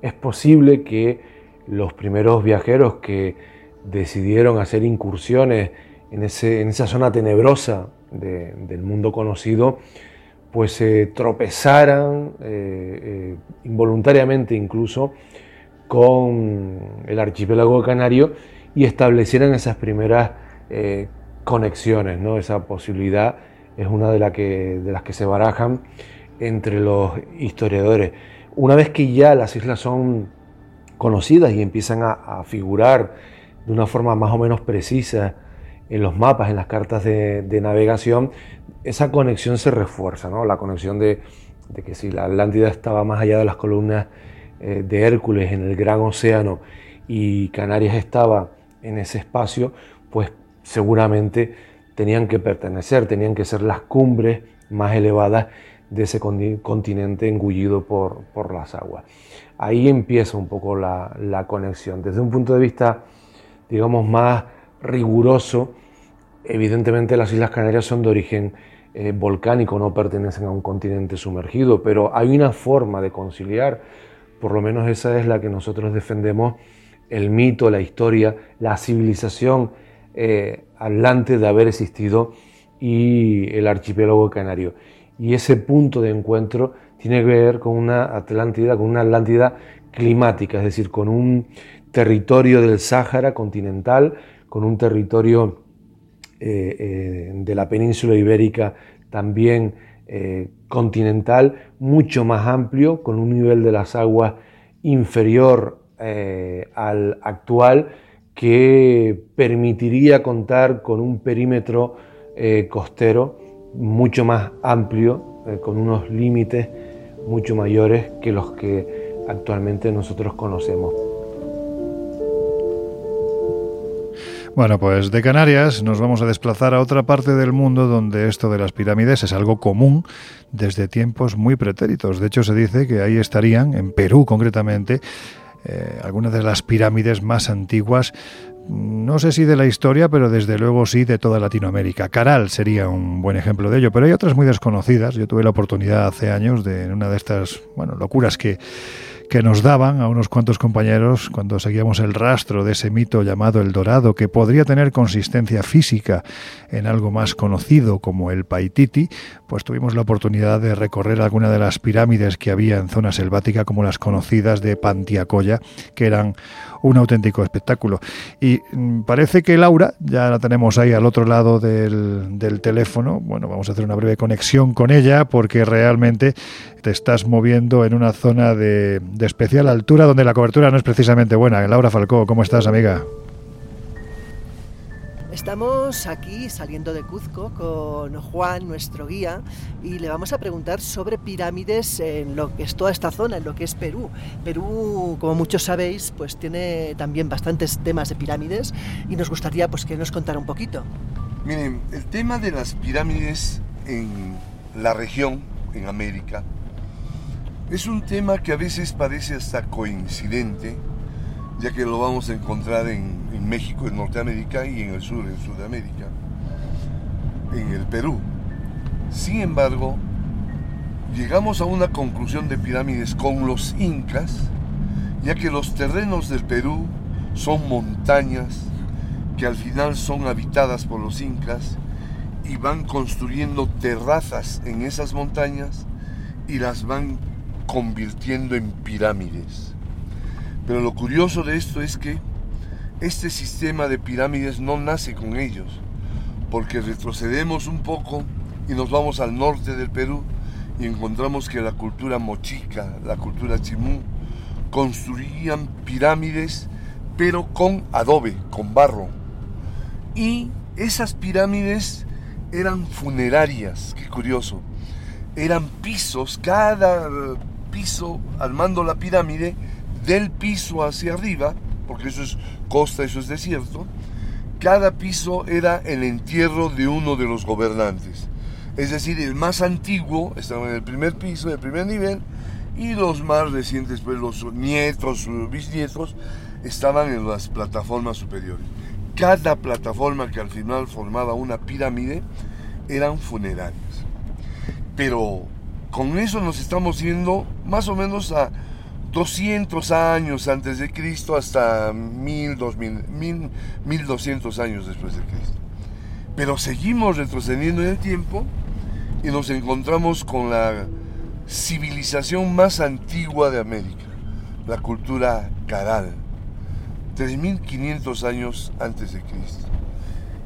es posible que los primeros viajeros que decidieron hacer incursiones en, esa zona tenebrosa del mundo conocido, pues se tropezaran eh, involuntariamente incluso con el archipiélago canario y establecieran esas primeras eh, conexiones. ¿no? Esa posibilidad es una de, que, de las que se barajan entre los historiadores. Una vez que ya las islas son conocidas y empiezan a, figurar de una forma más o menos precisa en los mapas, en las cartas de, navegación, esa conexión se refuerza, ¿no? la conexión de, que si la Atlántida estaba más allá de las columnas de Hércules en el gran océano y Canarias estaba en ese espacio, pues seguramente tenían que pertenecer, tenían que ser las cumbres más elevadas de ese continente engullido por, por las aguas. Ahí empieza un poco la, conexión. Desde un punto de vista, digamos, más riguroso, evidentemente las Islas Canarias son de origen eh, volcánico, no pertenecen a un continente sumergido, pero hay una forma de conciliar por lo menos esa es la que nosotros defendemos, el mito, la historia, la civilización eh, adelante de haber existido y el archipiélago canario. Y ese punto de encuentro tiene que ver con una Atlántida, con una Atlántida climática, es decir, con un territorio del Sáhara continental, con un territorio eh, eh, de la península ibérica también eh, continental, mucho más amplio, con un nivel de las aguas inferior al actual, que permitiría contar con un perímetro costero mucho más amplio, con unos límites mucho mayores que los que actualmente nosotros conocemos. Bueno, pues de Canarias nos vamos a desplazar a otra parte del mundo donde esto de las pirámides es algo común desde tiempos muy pretéritos. De hecho, se dice que ahí estarían, en Perú concretamente, eh, algunas de las pirámides más antiguas, no sé si de la historia, pero desde luego sí de toda Latinoamérica. Caral sería un buen ejemplo de ello, pero hay otras muy desconocidas. Yo tuve la oportunidad hace años de en una de estas, bueno, locuras que que nos daban a unos cuantos compañeros cuando seguíamos el rastro de ese mito llamado El Dorado, que podría tener consistencia física en algo más conocido como el Paititi, pues tuvimos la oportunidad de recorrer alguna de las pirámides que había en zona selvática, como las conocidas de Pantiacoya, que eran un auténtico espectáculo. Y mm, parece que Laura, ya la tenemos ahí al otro lado del, del teléfono, bueno, vamos a hacer una breve conexión con ella porque realmente te estás moviendo en una zona de, de especial altura donde la cobertura no es precisamente buena. Laura Falcó, ¿cómo estás, amiga? Estamos aquí saliendo de Cuzco con Juan, nuestro guía, y le vamos a preguntar sobre pirámides en lo que es toda esta zona, en lo que es Perú. Perú, como muchos sabéis, pues tiene también bastantes temas de pirámides y nos gustaría pues que nos contara un poquito. Miren, el tema de las pirámides en la región, en América, es un tema que a veces parece hasta coincidente ya que lo vamos a encontrar en, México, en Norteamérica y en el sur, en Sudamérica, en el Perú. Sin embargo, llegamos a una conclusión de pirámides con los incas, ya que los terrenos del Perú son montañas que al final son habitadas por los incas y van construyendo terrazas en esas montañas y las van convirtiendo en pirámides. Pero lo curioso de esto es que este sistema de pirámides no nace con ellos, porque retrocedemos un poco y nos vamos al norte del Perú y encontramos que la cultura mochica, la cultura chimú, construían pirámides pero con adobe, con barro. Y esas pirámides eran funerarias, qué curioso. Eran pisos, cada piso armando la pirámide del piso hacia arriba, porque eso es costa, eso es desierto, cada piso era el entierro de uno de los gobernantes. Es decir, el más antiguo estaba en el primer piso, en el primer nivel, y los más recientes, pues los nietos, bisnietos, estaban en las plataformas superiores. Cada plataforma que al final formaba una pirámide eran funerarias. Pero con eso nos estamos yendo más o menos a 200 años antes de Cristo hasta 1200 años después de Cristo. Pero seguimos retrocediendo en el tiempo y nos encontramos con la civilización más antigua de América, la cultura caral, 3500 años antes de Cristo.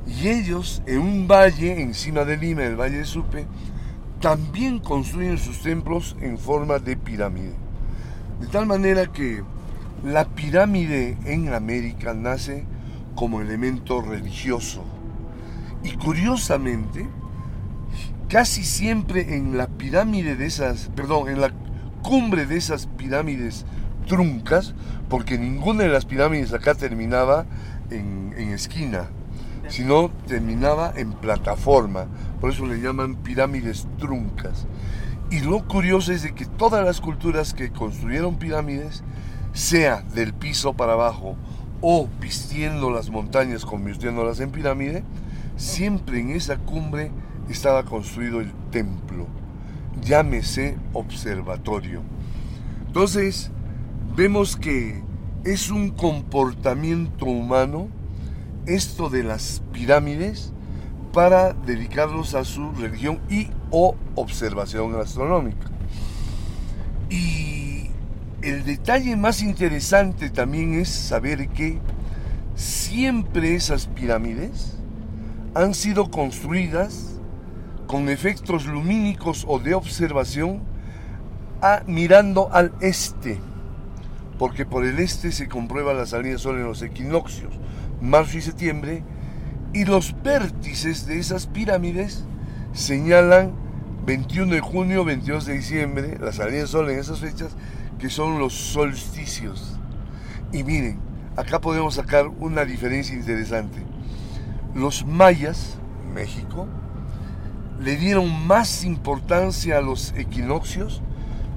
Y ellos, en un valle encima de Lima, el Valle de Supe, también construyen sus templos en forma de pirámide. De tal manera que la pirámide en América nace como elemento religioso. Y curiosamente, casi siempre en la pirámide de esas, perdón, en la cumbre de esas pirámides truncas, porque ninguna de las pirámides acá terminaba en, en esquina, sino terminaba en plataforma. Por eso le llaman pirámides truncas. Y lo curioso es de que todas las culturas que construyeron pirámides, sea del piso para abajo o vistiendo las montañas, convirtiéndolas en pirámide, siempre en esa cumbre estaba construido el templo, llámese observatorio. Entonces, vemos que es un comportamiento humano esto de las pirámides para dedicarlos a su religión y o observación astronómica. Y el detalle más interesante también es saber que siempre esas pirámides han sido construidas con efectos lumínicos o de observación a, mirando al este, porque por el este se comprueba la salida del sol en los equinoccios, marzo y septiembre, y los vértices de esas pirámides señalan 21 de junio, 22 de diciembre, la salida del sol en esas fechas, que son los solsticios. Y miren, acá podemos sacar una diferencia interesante. Los mayas, México, le dieron más importancia a los equinoccios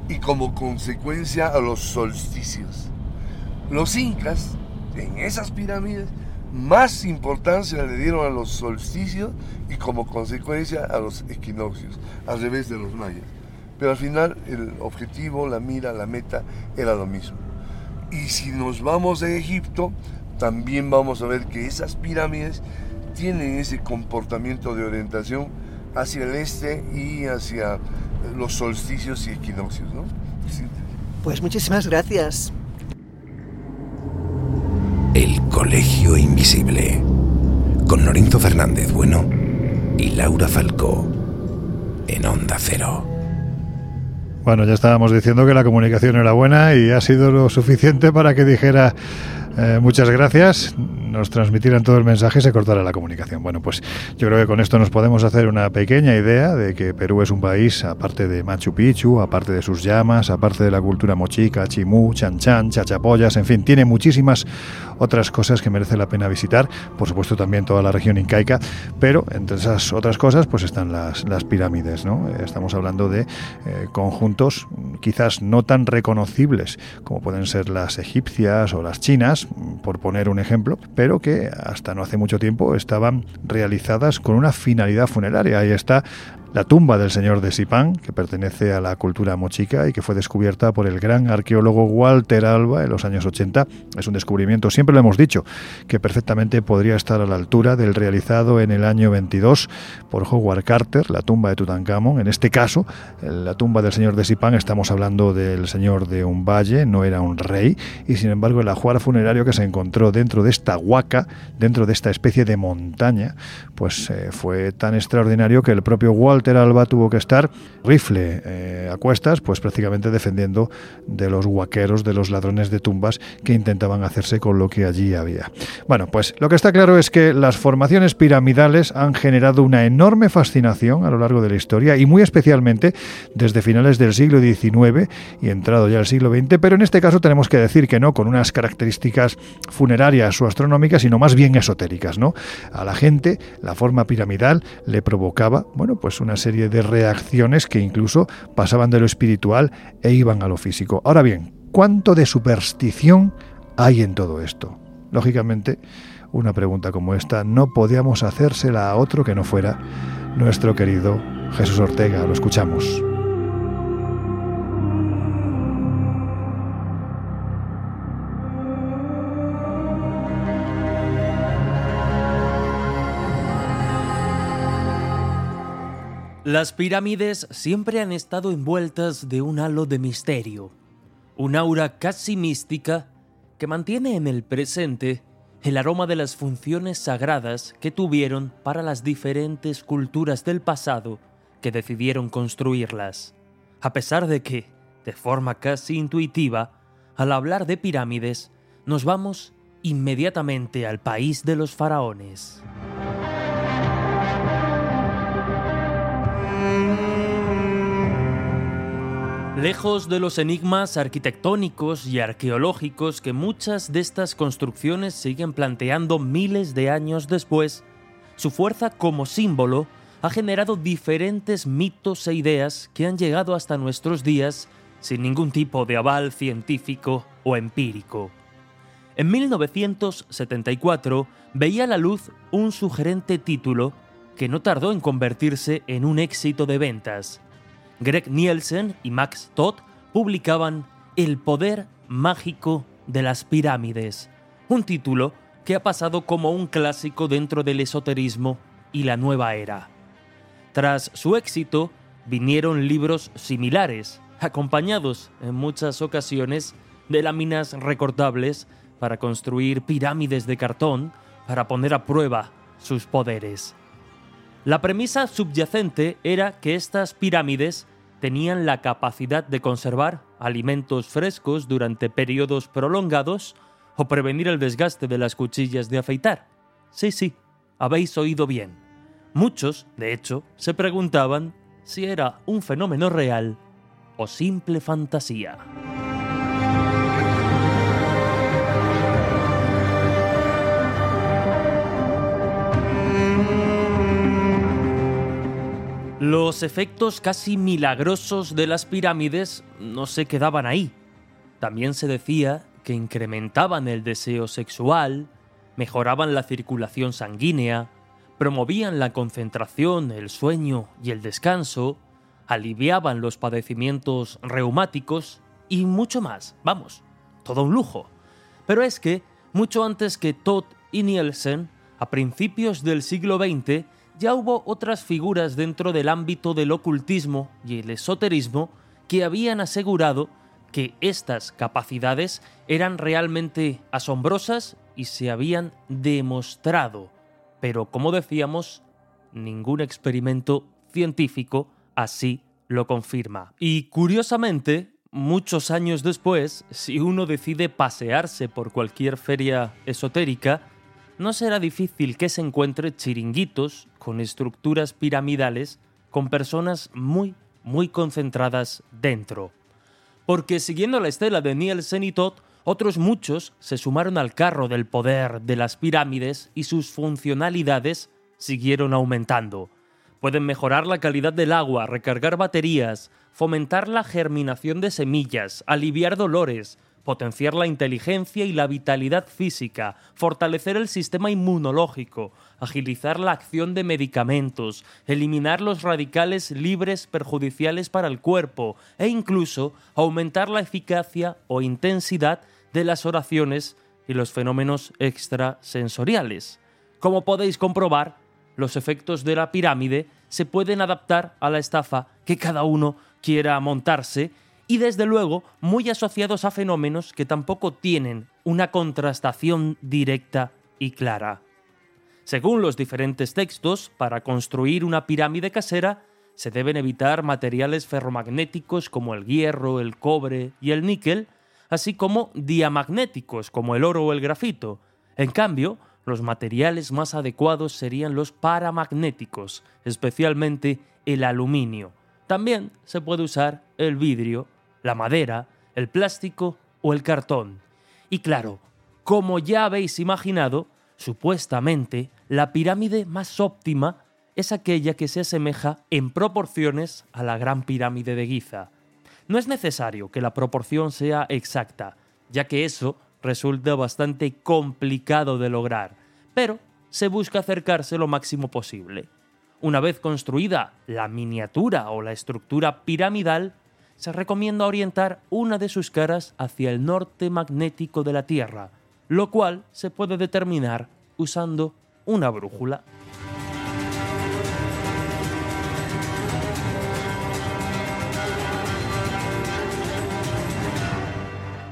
y como consecuencia a los solsticios. Los incas, en esas pirámides, más importancia le dieron a los solsticios y como consecuencia a los equinoccios, al revés de los mayas. Pero al final el objetivo, la mira, la meta era lo mismo. Y si nos vamos a Egipto, también vamos a ver que esas pirámides tienen ese comportamiento de orientación hacia el este y hacia los solsticios y equinoccios. ¿no? Pues muchísimas gracias. El Colegio Invisible, con Lorenzo Fernández Bueno y Laura Falcó, en Onda Cero. Bueno, ya estábamos diciendo que la comunicación era buena y ha sido lo suficiente para que dijera eh, muchas gracias nos transmitieran todo el mensaje y se cortara la comunicación. Bueno, pues yo creo que con esto nos podemos hacer una pequeña idea de que Perú es un país, aparte de Machu Picchu, aparte de sus llamas, aparte de la cultura mochica, chimú, chanchan, chachapoyas, en fin, tiene muchísimas otras cosas que merece la pena visitar. Por supuesto, también toda la región incaica, pero entre esas otras cosas, pues están las, las pirámides, ¿no? Estamos hablando de eh, conjuntos quizás no tan reconocibles como pueden ser las egipcias o las chinas, por poner un ejemplo, pero que hasta no hace mucho tiempo estaban realizadas con una finalidad funeraria. Ahí está la tumba del señor de Sipán, que pertenece a la cultura mochica y que fue descubierta por el gran arqueólogo Walter Alba en los años 80, es un descubrimiento, siempre lo hemos dicho, que perfectamente podría estar a la altura del realizado en el año 22 por Howard Carter, la tumba de Tutankamón. En este caso, la tumba del señor de Sipán, estamos hablando del señor de un valle, no era un rey, y sin embargo el ajuar funerario que se encontró dentro de esta huaca, dentro de esta especie de montaña, pues eh, fue tan extraordinario que el propio Walter Walter Alba tuvo que estar rifle eh, a cuestas, pues prácticamente defendiendo de los guaqueros, de los ladrones de tumbas que intentaban hacerse con lo que allí había. Bueno, pues lo que está claro es que las formaciones piramidales han generado una enorme fascinación a lo largo de la historia y muy especialmente desde finales del siglo XIX y entrado ya el siglo XX, pero en este caso tenemos que decir que no con unas características funerarias o astronómicas, sino más bien esotéricas, ¿no? A la gente la forma piramidal le provocaba, bueno, pues una una serie de reacciones que incluso pasaban de lo espiritual e iban a lo físico. Ahora bien, ¿cuánto de superstición hay en todo esto? Lógicamente, una pregunta como esta no podíamos hacérsela a otro que no fuera nuestro querido Jesús Ortega. Lo escuchamos. Las pirámides siempre han estado envueltas de un halo de misterio, un aura casi mística que mantiene en el presente el aroma de las funciones sagradas que tuvieron para las diferentes culturas del pasado que decidieron construirlas. A pesar de que, de forma casi intuitiva, al hablar de pirámides, nos vamos inmediatamente al país de los faraones. Lejos de los enigmas arquitectónicos y arqueológicos que muchas de estas construcciones siguen planteando miles de años después, su fuerza como símbolo ha generado diferentes mitos e ideas que han llegado hasta nuestros días sin ningún tipo de aval científico o empírico. En 1974 veía la luz un sugerente título que no tardó en convertirse en un éxito de ventas, Greg Nielsen y Max Todd publicaban El poder mágico de las pirámides, un título que ha pasado como un clásico dentro del esoterismo y la nueva era. Tras su éxito, vinieron libros similares, acompañados en muchas ocasiones de láminas recortables para construir pirámides de cartón para poner a prueba sus poderes. La premisa subyacente era que estas pirámides tenían la capacidad de conservar alimentos frescos durante periodos prolongados o prevenir el desgaste de las cuchillas de afeitar. Sí, sí, habéis oído bien. Muchos, de hecho, se preguntaban si era un fenómeno real o simple fantasía. Los efectos casi milagrosos de las pirámides no se quedaban ahí. También se decía que incrementaban el deseo sexual, mejoraban la circulación sanguínea, promovían la concentración, el sueño y el descanso, aliviaban los padecimientos reumáticos y mucho más. Vamos, todo un lujo. Pero es que, mucho antes que Todd y Nielsen, a principios del siglo XX, ya hubo otras figuras dentro del ámbito del ocultismo y el esoterismo que habían asegurado que estas capacidades eran realmente asombrosas y se habían demostrado. Pero como decíamos, ningún experimento científico así lo confirma. Y curiosamente, muchos años después, si uno decide pasearse por cualquier feria esotérica, no será difícil que se encuentre chiringuitos con estructuras piramidales con personas muy, muy concentradas dentro. Porque siguiendo la estela de Nielsen y Todd, otros muchos se sumaron al carro del poder de las pirámides y sus funcionalidades siguieron aumentando. Pueden mejorar la calidad del agua, recargar baterías, fomentar la germinación de semillas, aliviar dolores, potenciar la inteligencia y la vitalidad física, fortalecer el sistema inmunológico, agilizar la acción de medicamentos, eliminar los radicales libres perjudiciales para el cuerpo e incluso aumentar la eficacia o intensidad de las oraciones y los fenómenos extrasensoriales. Como podéis comprobar, los efectos de la pirámide se pueden adaptar a la estafa que cada uno quiera montarse y desde luego muy asociados a fenómenos que tampoco tienen una contrastación directa y clara. Según los diferentes textos, para construir una pirámide casera se deben evitar materiales ferromagnéticos como el hierro, el cobre y el níquel, así como diamagnéticos como el oro o el grafito. En cambio, los materiales más adecuados serían los paramagnéticos, especialmente el aluminio. También se puede usar el vidrio la madera, el plástico o el cartón. Y claro, como ya habéis imaginado, supuestamente la pirámide más óptima es aquella que se asemeja en proporciones a la gran pirámide de Giza. No es necesario que la proporción sea exacta, ya que eso resulta bastante complicado de lograr, pero se busca acercarse lo máximo posible. Una vez construida la miniatura o la estructura piramidal, se recomienda orientar una de sus caras hacia el norte magnético de la Tierra, lo cual se puede determinar usando una brújula.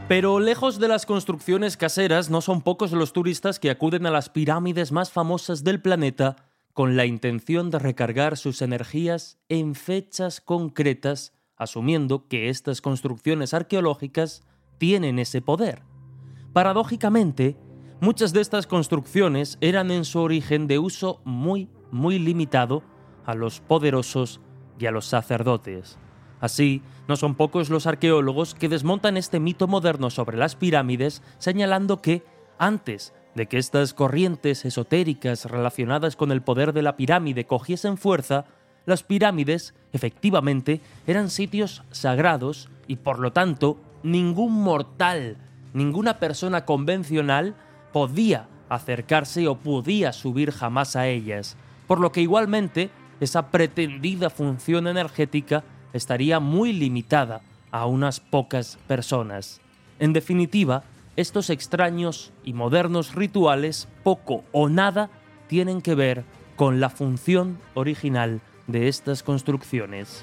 Pero lejos de las construcciones caseras, no son pocos los turistas que acuden a las pirámides más famosas del planeta con la intención de recargar sus energías en fechas concretas asumiendo que estas construcciones arqueológicas tienen ese poder. Paradójicamente, muchas de estas construcciones eran en su origen de uso muy, muy limitado a los poderosos y a los sacerdotes. Así, no son pocos los arqueólogos que desmontan este mito moderno sobre las pirámides, señalando que, antes de que estas corrientes esotéricas relacionadas con el poder de la pirámide cogiesen fuerza, las pirámides, efectivamente, eran sitios sagrados y por lo tanto ningún mortal, ninguna persona convencional podía acercarse o podía subir jamás a ellas, por lo que igualmente esa pretendida función energética estaría muy limitada a unas pocas personas. En definitiva, estos extraños y modernos rituales poco o nada tienen que ver con la función original de estas construcciones.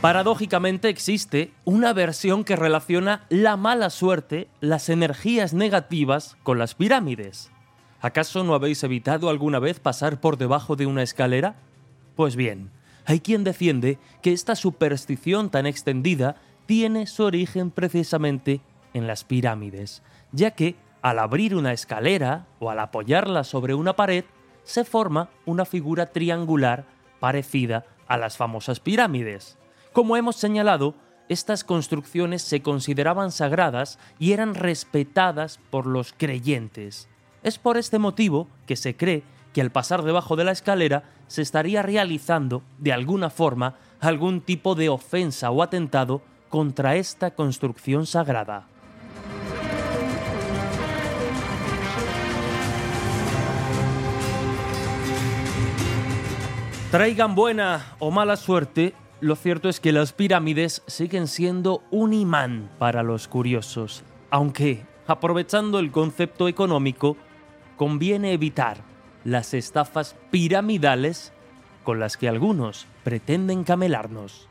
Paradójicamente existe una versión que relaciona la mala suerte, las energías negativas, con las pirámides. ¿Acaso no habéis evitado alguna vez pasar por debajo de una escalera? Pues bien, hay quien defiende que esta superstición tan extendida tiene su origen precisamente en las pirámides, ya que al abrir una escalera o al apoyarla sobre una pared, se forma una figura triangular parecida a las famosas pirámides. Como hemos señalado, estas construcciones se consideraban sagradas y eran respetadas por los creyentes. Es por este motivo que se cree que al pasar debajo de la escalera se estaría realizando, de alguna forma, algún tipo de ofensa o atentado contra esta construcción sagrada. Traigan buena o mala suerte, lo cierto es que las pirámides siguen siendo un imán para los curiosos, aunque, aprovechando el concepto económico, conviene evitar las estafas piramidales con las que algunos pretenden camelarnos.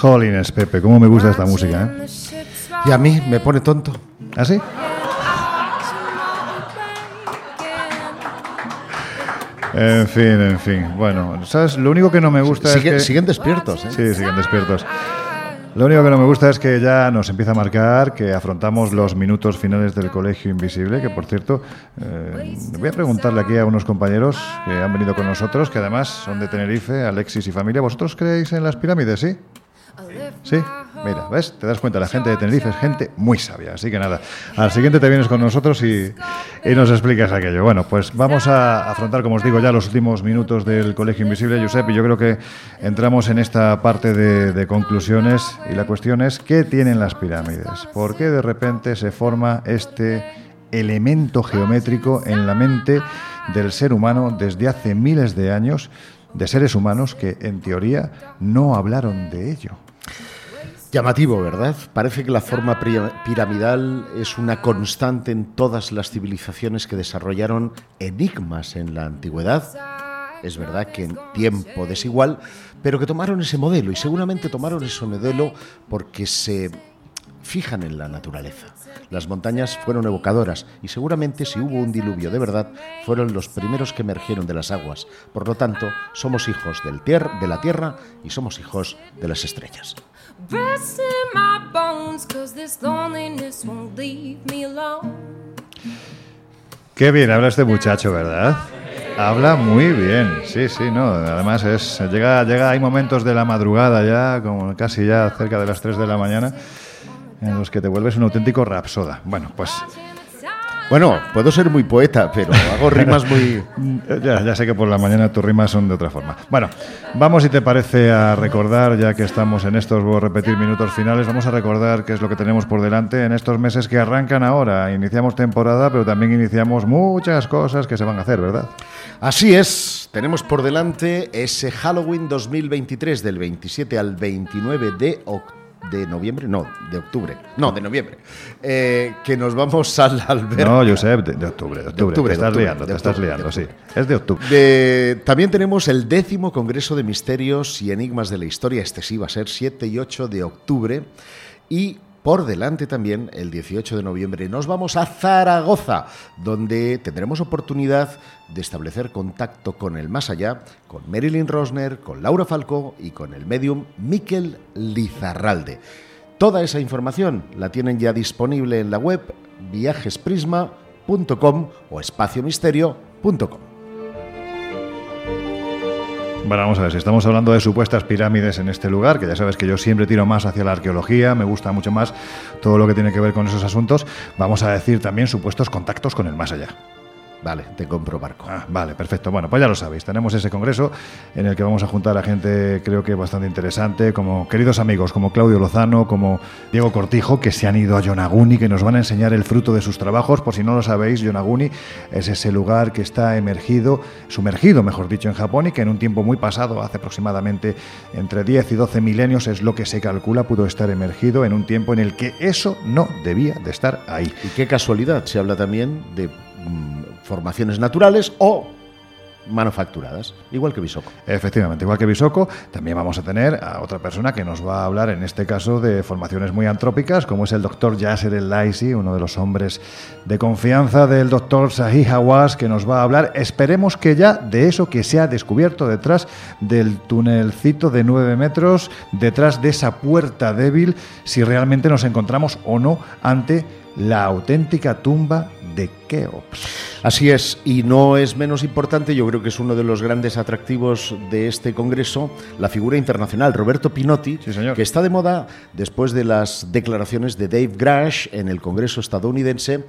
Jolines, Pepe, cómo me gusta esta música, ¿eh? Y a mí me pone tonto. ¿Ah, sí? En fin, en fin. Bueno, ¿sabes? Lo único que no me gusta Sigue- es que... Siguen despiertos, ¿eh? Sí, siguen despiertos. Lo único que no me gusta es que ya nos empieza a marcar que afrontamos los minutos finales del Colegio Invisible, que por cierto, eh, voy a preguntarle aquí a unos compañeros que han venido con nosotros, que además son de Tenerife, Alexis y familia. ¿Vosotros creéis en las pirámides, sí? Sí, mira, ¿ves? Te das cuenta, la gente de Tenerife es gente muy sabia. Así que nada, al siguiente te vienes con nosotros y, nos explicas aquello. Bueno, pues vamos a afrontar, como os digo, ya los últimos minutos del Colegio Invisible, Josep, y yo creo que entramos en esta parte de, de conclusiones y la cuestión es, ¿qué tienen las pirámides? ¿Por qué de repente se forma este elemento geométrico en la mente del ser humano desde hace miles de años? de seres humanos que en teoría no hablaron de ello. Llamativo, ¿verdad? Parece que la forma piramidal es una constante en todas las civilizaciones que desarrollaron enigmas en la antigüedad. Es verdad que en tiempo desigual, pero que tomaron ese modelo y seguramente tomaron ese modelo porque se fijan en la naturaleza. Las montañas fueron evocadoras y seguramente si hubo un diluvio de verdad fueron los primeros que emergieron de las aguas. Por lo tanto, somos hijos del tier- de la tierra y somos hijos de las estrellas. Rest my bones, cause this loneliness won't leave me alone. Qué bien habla este muchacho, ¿verdad? Habla muy bien, sí, sí, no. Además es llega, llega, hay momentos de la madrugada ya, como casi ya cerca de las 3 de la mañana, en los que te vuelves un auténtico rapsoda. Bueno, pues Bueno, puedo ser muy poeta, pero hago rimas muy... Ya, ya sé que por la mañana tus rimas son de otra forma. Bueno, vamos si te parece a recordar, ya que estamos en estos, voy a repetir, minutos finales, vamos a recordar qué es lo que tenemos por delante en estos meses que arrancan ahora. Iniciamos temporada, pero también iniciamos muchas cosas que se van a hacer, ¿verdad? Así es, tenemos por delante ese Halloween 2023 del 27 al 29 de octubre. De noviembre, no, de octubre, no, de noviembre, eh, que nos vamos al albergue. No, Josep, de, de octubre, de octubre. octubre, te estás octubre, liando, te estás liando, sí. Es de octubre. También tenemos el décimo Congreso de Misterios y Enigmas de la Historia. Este sí va a ser 7 y 8 de octubre. Y por delante también, el 18 de noviembre, nos vamos a Zaragoza, donde tendremos oportunidad de establecer contacto con el más allá, con Marilyn Rosner, con Laura Falcó y con el medium Miquel Lizarralde. Toda esa información la tienen ya disponible en la web viajesprisma.com o espaciomisterio.com. Bueno, vamos a ver, si estamos hablando de supuestas pirámides en este lugar, que ya sabes que yo siempre tiro más hacia la arqueología, me gusta mucho más todo lo que tiene que ver con esos asuntos, vamos a decir también supuestos contactos con el más allá. Vale, te compro barco. Ah, vale, perfecto. Bueno, pues ya lo sabéis. Tenemos ese congreso en el que vamos a juntar a gente, creo que bastante interesante, como queridos amigos, como Claudio Lozano, como Diego Cortijo, que se han ido a Yonaguni, que nos van a enseñar el fruto de sus trabajos. Por si no lo sabéis, Yonaguni es ese lugar que está emergido, sumergido, mejor dicho, en Japón y que en un tiempo muy pasado, hace aproximadamente entre 10 y 12 milenios, es lo que se calcula, pudo estar emergido en un tiempo en el que eso no debía de estar ahí. Y qué casualidad, se habla también de mm, formaciones naturales o manufacturadas, igual que Bisoco. Efectivamente, igual que Bisoco, también vamos a tener a otra persona que nos va a hablar, en este caso, de formaciones muy antrópicas, como es el doctor Yasser El Laisi, uno de los hombres de confianza del doctor Sahih Hawass, que nos va a hablar, esperemos que ya de eso que se ha descubierto detrás del tunelcito de 9 metros, detrás de esa puerta débil, si realmente nos encontramos o no ante la auténtica tumba de Keops. Así es, y no es menos importante, yo creo que es uno de los grandes atractivos de este congreso, la figura internacional, Roberto Pinotti, que está de moda después de las declaraciones de Dave Grash en el Congreso estadounidense,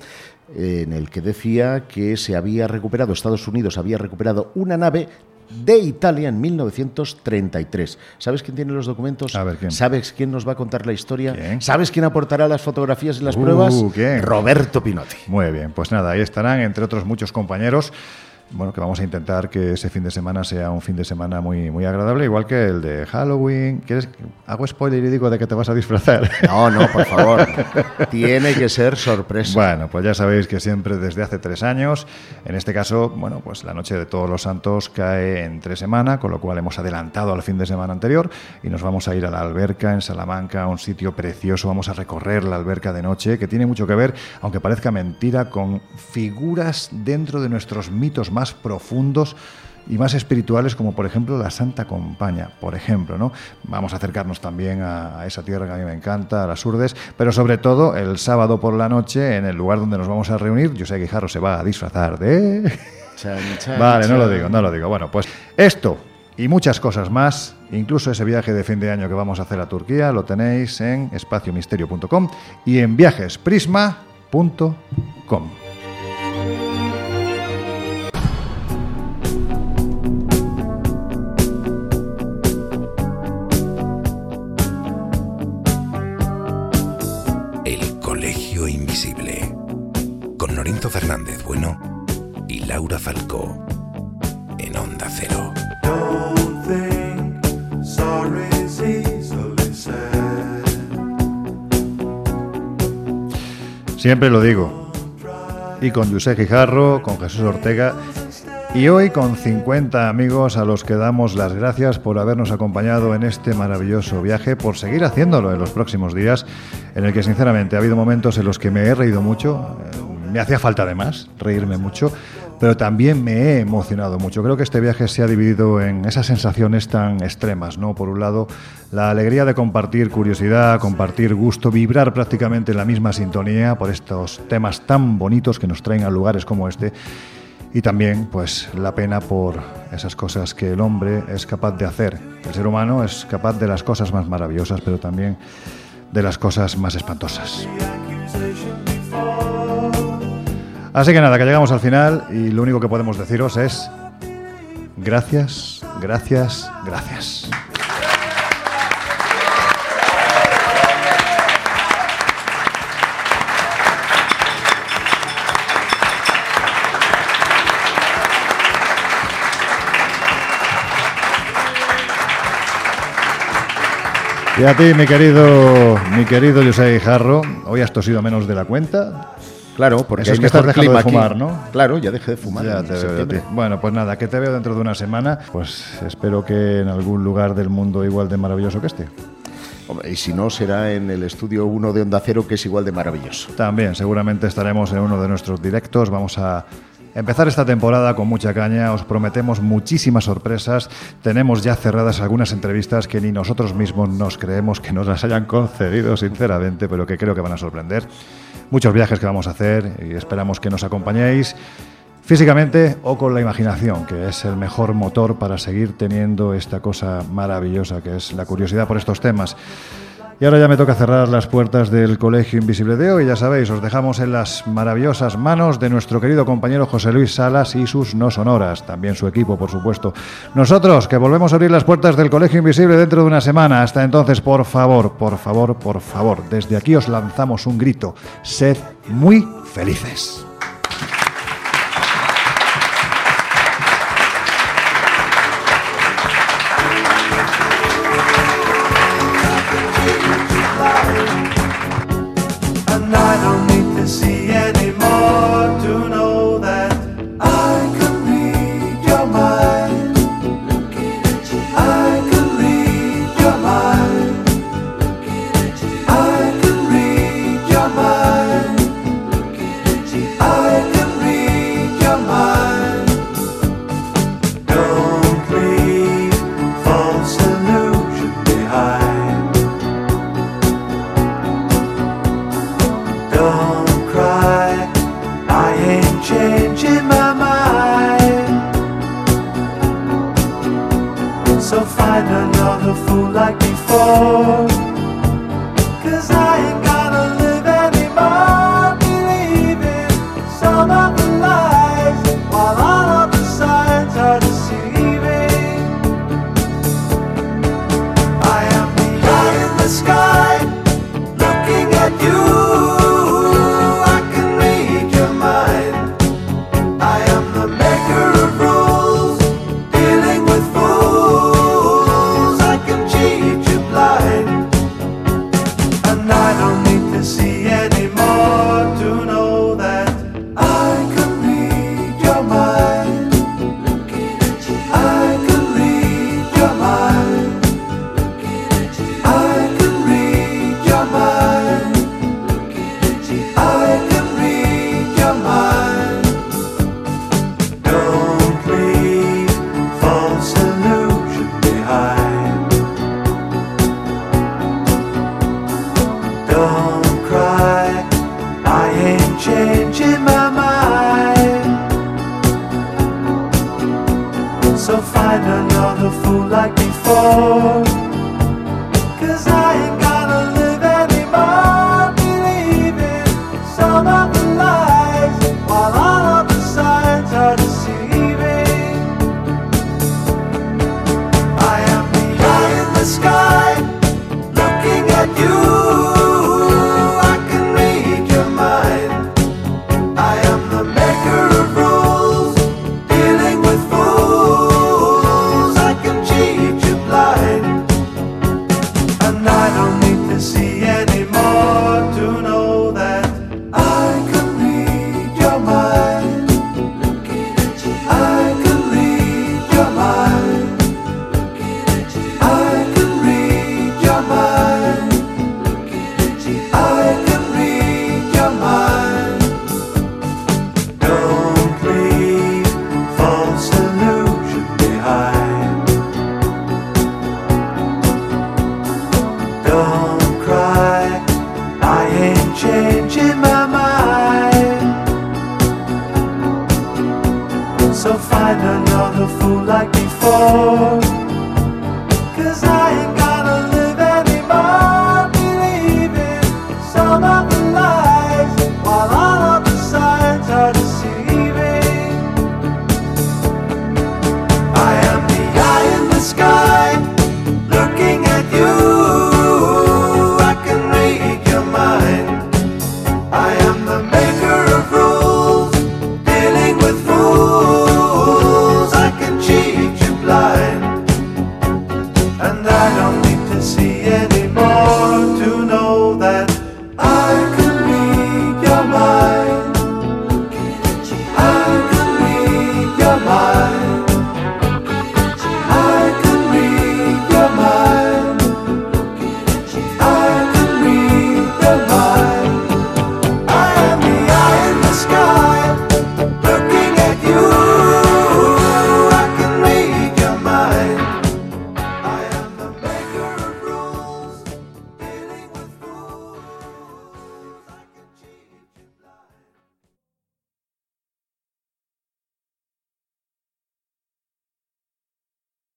en el que decía que se había recuperado, Estados Unidos había recuperado una nave de Italia en 1933. ¿Sabes quién tiene los documentos? A ver, ¿quién? ¿Sabes quién nos va a contar la historia? ¿Sabes quién aportará las fotografías y las Uh, pruebas? ¿quién? Roberto Pinotti. Muy bien, pues nada, ahí estarán, entre otros muchos compañeros. Bueno, que vamos a intentar que ese fin de semana sea un fin de semana muy, muy agradable, igual que el de Halloween. ¿Quieres? ¿Hago spoiler y digo de que te vas a disfrazar? No, no, por favor. Tiene que ser sorpresa. Bueno, pues ya sabéis que siempre desde hace tres años, en este caso, bueno, pues la noche de todos los santos cae entre semana, con lo cual hemos adelantado al fin de semana anterior y nos vamos a ir a la alberca en Salamanca, un sitio precioso. Vamos a recorrer la alberca de noche, que tiene mucho que ver, aunque parezca mentira, con figuras dentro de nuestros mitos más profundos y más espirituales como por ejemplo la Santa Compaña, por ejemplo, ¿no? Vamos a acercarnos también a, a esa tierra que a mí me encanta, a las Urdes, pero sobre todo el sábado por la noche en el lugar donde nos vamos a reunir, yo sé que Guijarro se va a disfrazar de... Chan, chan, Vale, no lo digo, no lo digo. Bueno, pues esto y muchas cosas más, incluso ese viaje de fin de año que vamos a hacer a Turquía, lo tenéis en espaciomisterio.com y en viajesprisma.com. Fernández Bueno y Laura Falcó. En Onda Cero. Siempre lo digo. Y con José Gijarro, con Jesús Ortega y hoy con 50 amigos a los que damos las gracias por habernos acompañado en este maravilloso viaje, por seguir haciéndolo en los próximos días, en el que sinceramente ha habido momentos en los que me he reído mucho, eh, me hacía falta además reírme mucho, pero también me he emocionado mucho. Creo que este viaje se ha dividido en esas sensaciones tan extremas, ¿no? Por un lado, la alegría de compartir curiosidad, compartir gusto, vibrar prácticamente en la misma sintonía por estos temas tan bonitos que nos traen a lugares como este. Y también, pues, la pena por esas cosas que el hombre es capaz de hacer. El ser humano es capaz de las cosas más maravillosas, pero también de las cosas más espantosas. Así que nada, que llegamos al final y lo único que podemos deciros es gracias, gracias, gracias. Y a ti, mi querido, mi querido José Jarro, hoy has tosido menos de la cuenta. Claro, porque Eso hay es que estás dejando de aquí. fumar, ¿no? Claro, ya dejé de fumar. Ya te veo. Bueno, pues nada, que te veo dentro de una semana. Pues espero que en algún lugar del mundo igual de maravilloso que este. Hombre, y si no, será en el estudio 1 de Onda Cero, que es igual de maravilloso. También, seguramente estaremos en uno de nuestros directos. Vamos a Empezar esta temporada con mucha caña, os prometemos muchísimas sorpresas, tenemos ya cerradas algunas entrevistas que ni nosotros mismos nos creemos que nos las hayan concedido, sinceramente, pero que creo que van a sorprender. Muchos viajes que vamos a hacer y esperamos que nos acompañéis físicamente o con la imaginación, que es el mejor motor para seguir teniendo esta cosa maravillosa que es la curiosidad por estos temas. Y ahora ya me toca cerrar las puertas del Colegio Invisible de hoy. Ya sabéis, os dejamos en las maravillosas manos de nuestro querido compañero José Luis Salas y sus no sonoras. También su equipo, por supuesto. Nosotros, que volvemos a abrir las puertas del Colegio Invisible dentro de una semana. Hasta entonces, por favor, por favor, por favor, desde aquí os lanzamos un grito. Sed muy felices.